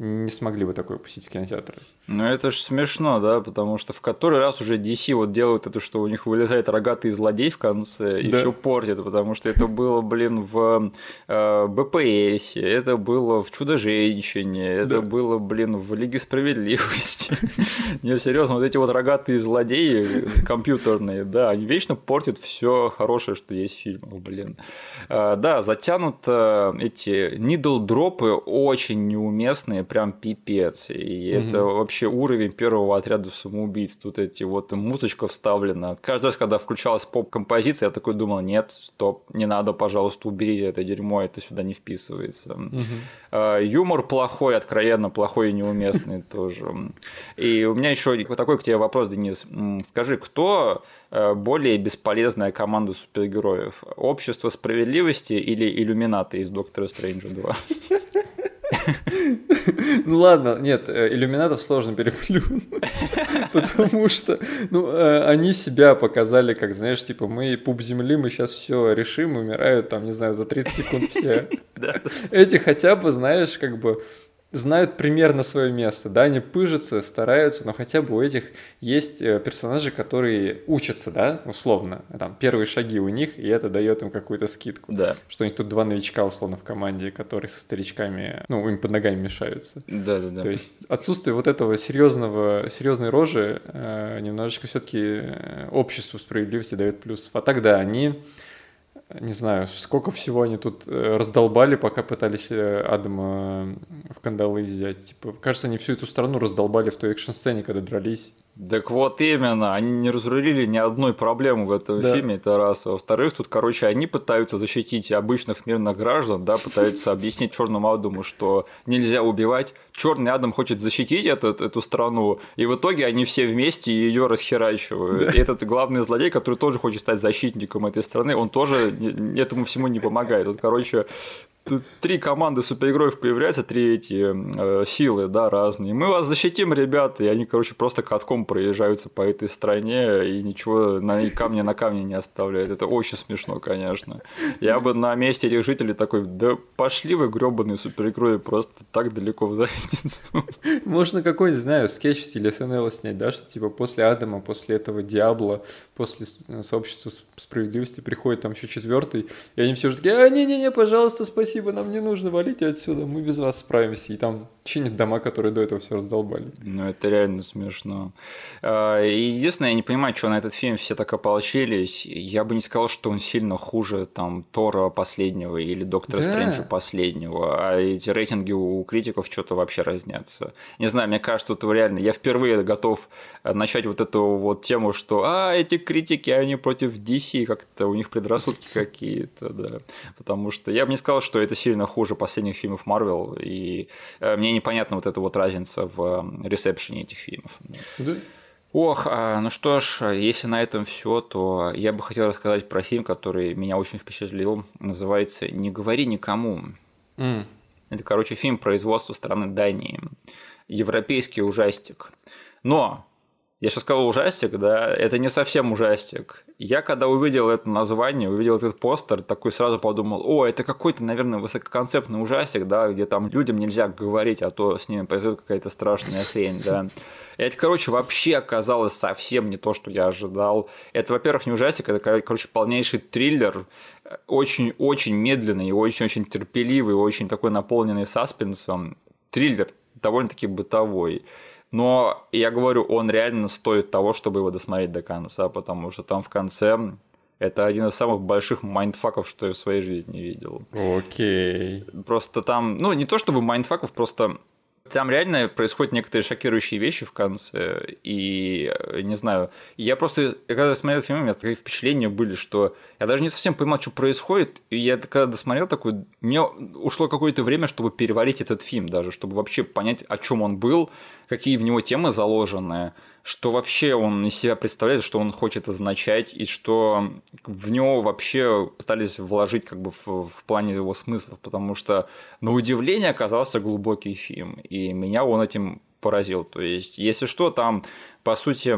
[SPEAKER 2] не смогли бы такое пустить в кинотеатры.
[SPEAKER 1] Ну это же смешно, да, потому что в который раз уже DC вот делают это, что у них вылезает рогатый злодей в конце и да. все портит, потому что это было, блин, в э, БПС, это было в Чудо-женщине, это да. было, блин, в Лиге справедливости. Не, серьезно, вот эти вот рогатые злодеи компьютерные, да, они вечно портят все хорошее, что есть в фильмах, блин. Э, да, затянут эти нидл-дропы очень неуместные, прям пипец. И угу. это вообще уровень первого отряда самоубийц. Тут эти вот музычка вставлена. Каждый раз, когда включалась поп-композиция, я такой думал, нет, стоп, не надо, пожалуйста, уберите это дерьмо, это сюда не вписывается. Угу. Юмор плохой, откровенно плохой и неуместный тоже. И у меня еще такой к тебе вопрос, Денис. Скажи, кто э, более бесполезная команда супергероев? Общество справедливости или иллюминаты из Доктора Стрэнджа 2?
[SPEAKER 2] Ну ладно, нет, э, иллюминатов сложно переплюнуть, потому что, ну, э, они себя показали, как, знаешь, типа, мы пуп земли, мы сейчас все решим, умирают там, не знаю, за 30 секунд все. Эти хотя бы, знаешь, как бы знают примерно свое место, да, они пыжатся, стараются, но хотя бы у этих есть э, персонажи, которые учатся, да, условно, там, первые шаги у них, и это дает им какую-то скидку.
[SPEAKER 1] Да.
[SPEAKER 2] Что у них тут два новичка, условно, в команде, которые со старичками, ну, им под ногами мешаются.
[SPEAKER 1] Да, да, да.
[SPEAKER 2] То есть отсутствие вот этого серьезного, серьезной рожи э, немножечко все-таки э, обществу справедливости дает плюс. А тогда они не знаю, сколько всего они тут э, раздолбали, пока пытались э, Адама в кандалы взять. Типа, кажется, они всю эту страну раздолбали в той экшн-сцене, когда дрались.
[SPEAKER 1] Так вот именно, они не разрулили ни одной проблемы в этом да. фильме, это раз. Во-вторых, тут, короче, они пытаются защитить обычных мирных граждан, да, пытаются объяснить Черному Адаму, что нельзя убивать. Черный Адам хочет защитить этот, эту страну, и в итоге они все вместе ее расхерачивают. Да. И этот главный злодей, который тоже хочет стать защитником этой страны, он тоже этому всему не помогает. Вот, короче, три команды супергероев появляются, три эти э, силы, да, разные. Мы вас защитим, ребята. И они, короче, просто катком проезжаются по этой стране и ничего на камня на камне не оставляют. Это очень смешно, конечно. Я бы на месте этих жителей такой, да пошли вы, гребаные супергерои, просто так далеко в задницу.
[SPEAKER 2] Можно какой-нибудь, знаю, скетч в стиле СНЛ снять, да, что типа после Адама, после этого Диабла, после сообщества справедливости приходит там еще четвертый, и они все же такие, а, не-не-не, пожалуйста, спасибо спасибо, нам не нужно, валите отсюда, мы без вас справимся. И там чинят дома, которые до этого все раздолбали.
[SPEAKER 1] Ну, это реально смешно. А, единственное, я не понимаю, что на этот фильм все так ополчились. Я бы не сказал, что он сильно хуже там Тора последнего или Доктора да. Стрэнджа последнего. А эти рейтинги у критиков что-то вообще разнятся. Не знаю, мне кажется, это реально... Я впервые готов начать вот эту вот тему, что а, эти критики, они против DC, как-то у них предрассудки какие-то, да. Потому что я бы не сказал, что это сильно хуже последних фильмов Марвел, и э, мне непонятна вот эта вот разница в ресепшене этих фильмов. Да. Ох, а, ну что ж, если на этом все, то я бы хотел рассказать про фильм, который меня очень впечатлил. Называется «Не говори никому». Mm. Это, короче, фильм производства страны Дании. Европейский ужастик. Но я сейчас сказал ужастик, да, это не совсем ужастик. Я когда увидел это название, увидел этот постер, такой сразу подумал, о, это какой-то, наверное, высококонцептный ужастик, да, где там людям нельзя говорить, а то с ними произойдет какая-то страшная хрень, да. Это, короче, вообще оказалось совсем не то, что я ожидал. Это, во-первых, не ужастик, это, короче, полнейший триллер, очень-очень медленный очень-очень терпеливый, очень такой наполненный саспенсом. Триллер довольно-таки бытовой. Но я говорю, он реально стоит того, чтобы его досмотреть до конца, потому что там в конце это один из самых больших mindfuck ов, что я в своей жизни видел.
[SPEAKER 2] Окей.
[SPEAKER 1] Просто там, ну, не то чтобы mindfuck ов, просто Там реально происходят некоторые шокирующие вещи в конце, и не знаю, я просто, когда смотрел фильм, у меня такие впечатления были, что я даже не совсем понимал, что происходит, и я когда досмотрел такой, мне ушло какое-то время, чтобы переварить этот фильм даже, чтобы вообще понять, о чем он был, какие в него темы заложены, что вообще он из себя представляет, что он хочет означать, и что в него вообще пытались вложить как бы в, в плане его смыслов, потому что на удивление оказался глубокий фильм, и меня он этим поразил. То есть, если что, там, по сути,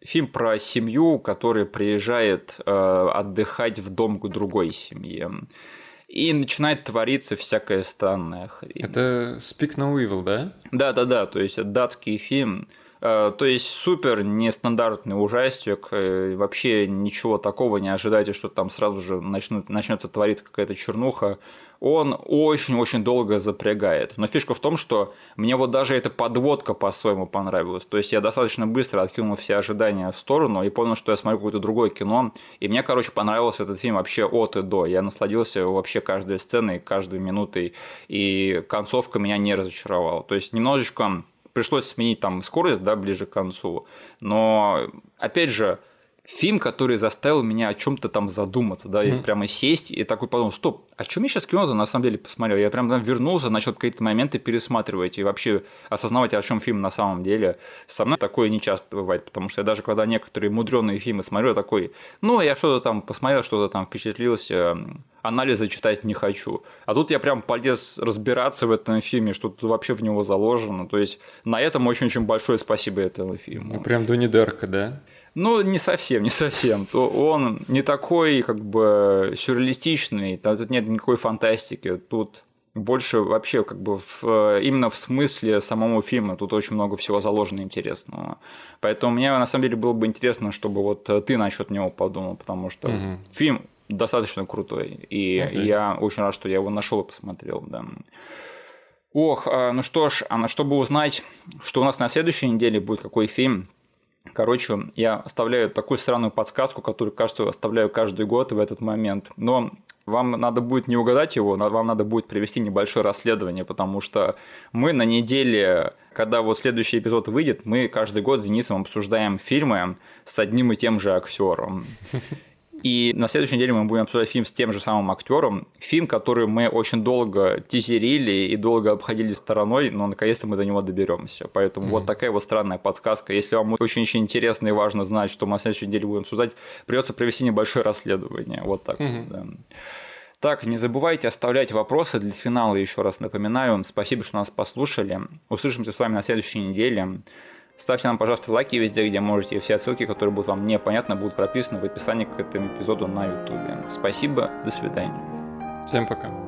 [SPEAKER 1] фильм про семью, которая приезжает э, отдыхать в дом к другой семье. И начинает твориться всякая странная хрень.
[SPEAKER 2] Это Speak No Evil, да?
[SPEAKER 1] Да-да-да, то есть это датский фильм, то есть супер нестандартный ужастик, э, вообще ничего такого не ожидайте, что там сразу же начнут, начнется твориться какая-то чернуха. Он очень-очень долго запрягает. Но фишка в том, что мне вот даже эта подводка по-своему понравилась. То есть я достаточно быстро откинул все ожидания в сторону и понял, что я смотрю какое-то другое кино. И мне, короче, понравился этот фильм вообще от и до. Я насладился вообще каждой сценой, каждой минутой. И концовка меня не разочаровала. То есть немножечко пришлось сменить там скорость, да, ближе к концу. Но, опять же, фильм, который заставил меня о чем-то там задуматься, да, mm-hmm. и прямо сесть и такой подумал, стоп, а что мне сейчас кино-то на самом деле посмотрел? Я прям там вернулся, начал какие-то моменты пересматривать и вообще осознавать, о чем фильм на самом деле. Со мной такое не часто бывает, потому что я даже когда некоторые мудреные фильмы смотрю, я такой, ну, я что-то там посмотрел, что-то там впечатлился, анализы читать не хочу. А тут я прям полез разбираться в этом фильме, что тут вообще в него заложено. То есть на этом очень-очень большое спасибо этому фильму.
[SPEAKER 2] Ну, прям Дуни Дерка, да?
[SPEAKER 1] Ну, не совсем, не совсем. Он не такой, как бы, сюрреалистичный, тут нет никакой фантастики. Тут больше вообще как бы в, именно в смысле самого фильма тут очень много всего заложено интересного. Поэтому мне на самом деле было бы интересно, чтобы вот ты насчет него подумал, потому что угу. фильм достаточно крутой. И okay. я очень рад, что я его нашел и посмотрел, да. Ох, а, ну что ж, а на чтобы узнать, что у нас на следующей неделе будет, какой фильм, Короче, я оставляю такую странную подсказку, которую, кажется, оставляю каждый год в этот момент. Но вам надо будет не угадать его, вам надо будет провести небольшое расследование, потому что мы на неделе, когда вот следующий эпизод выйдет, мы каждый год с Денисом обсуждаем фильмы с одним и тем же актером. И на следующей неделе мы будем обсуждать фильм с тем же самым актером. Фильм, который мы очень долго тизерили и долго обходили стороной, но наконец-то мы до него доберемся. Поэтому mm-hmm. вот такая вот странная подсказка. Если вам очень-очень интересно и важно знать, что мы на следующей неделе будем обсуждать, придется провести небольшое расследование. Вот так mm-hmm. вот, да. Так, не забывайте оставлять вопросы для финала, еще раз напоминаю. Спасибо, что нас послушали. Услышимся с вами на следующей неделе. Ставьте нам, пожалуйста, лайки везде, где можете. Все ссылки, которые будут вам непонятны, будут прописаны в описании к этому эпизоду на YouTube. Спасибо, до свидания.
[SPEAKER 2] Всем пока.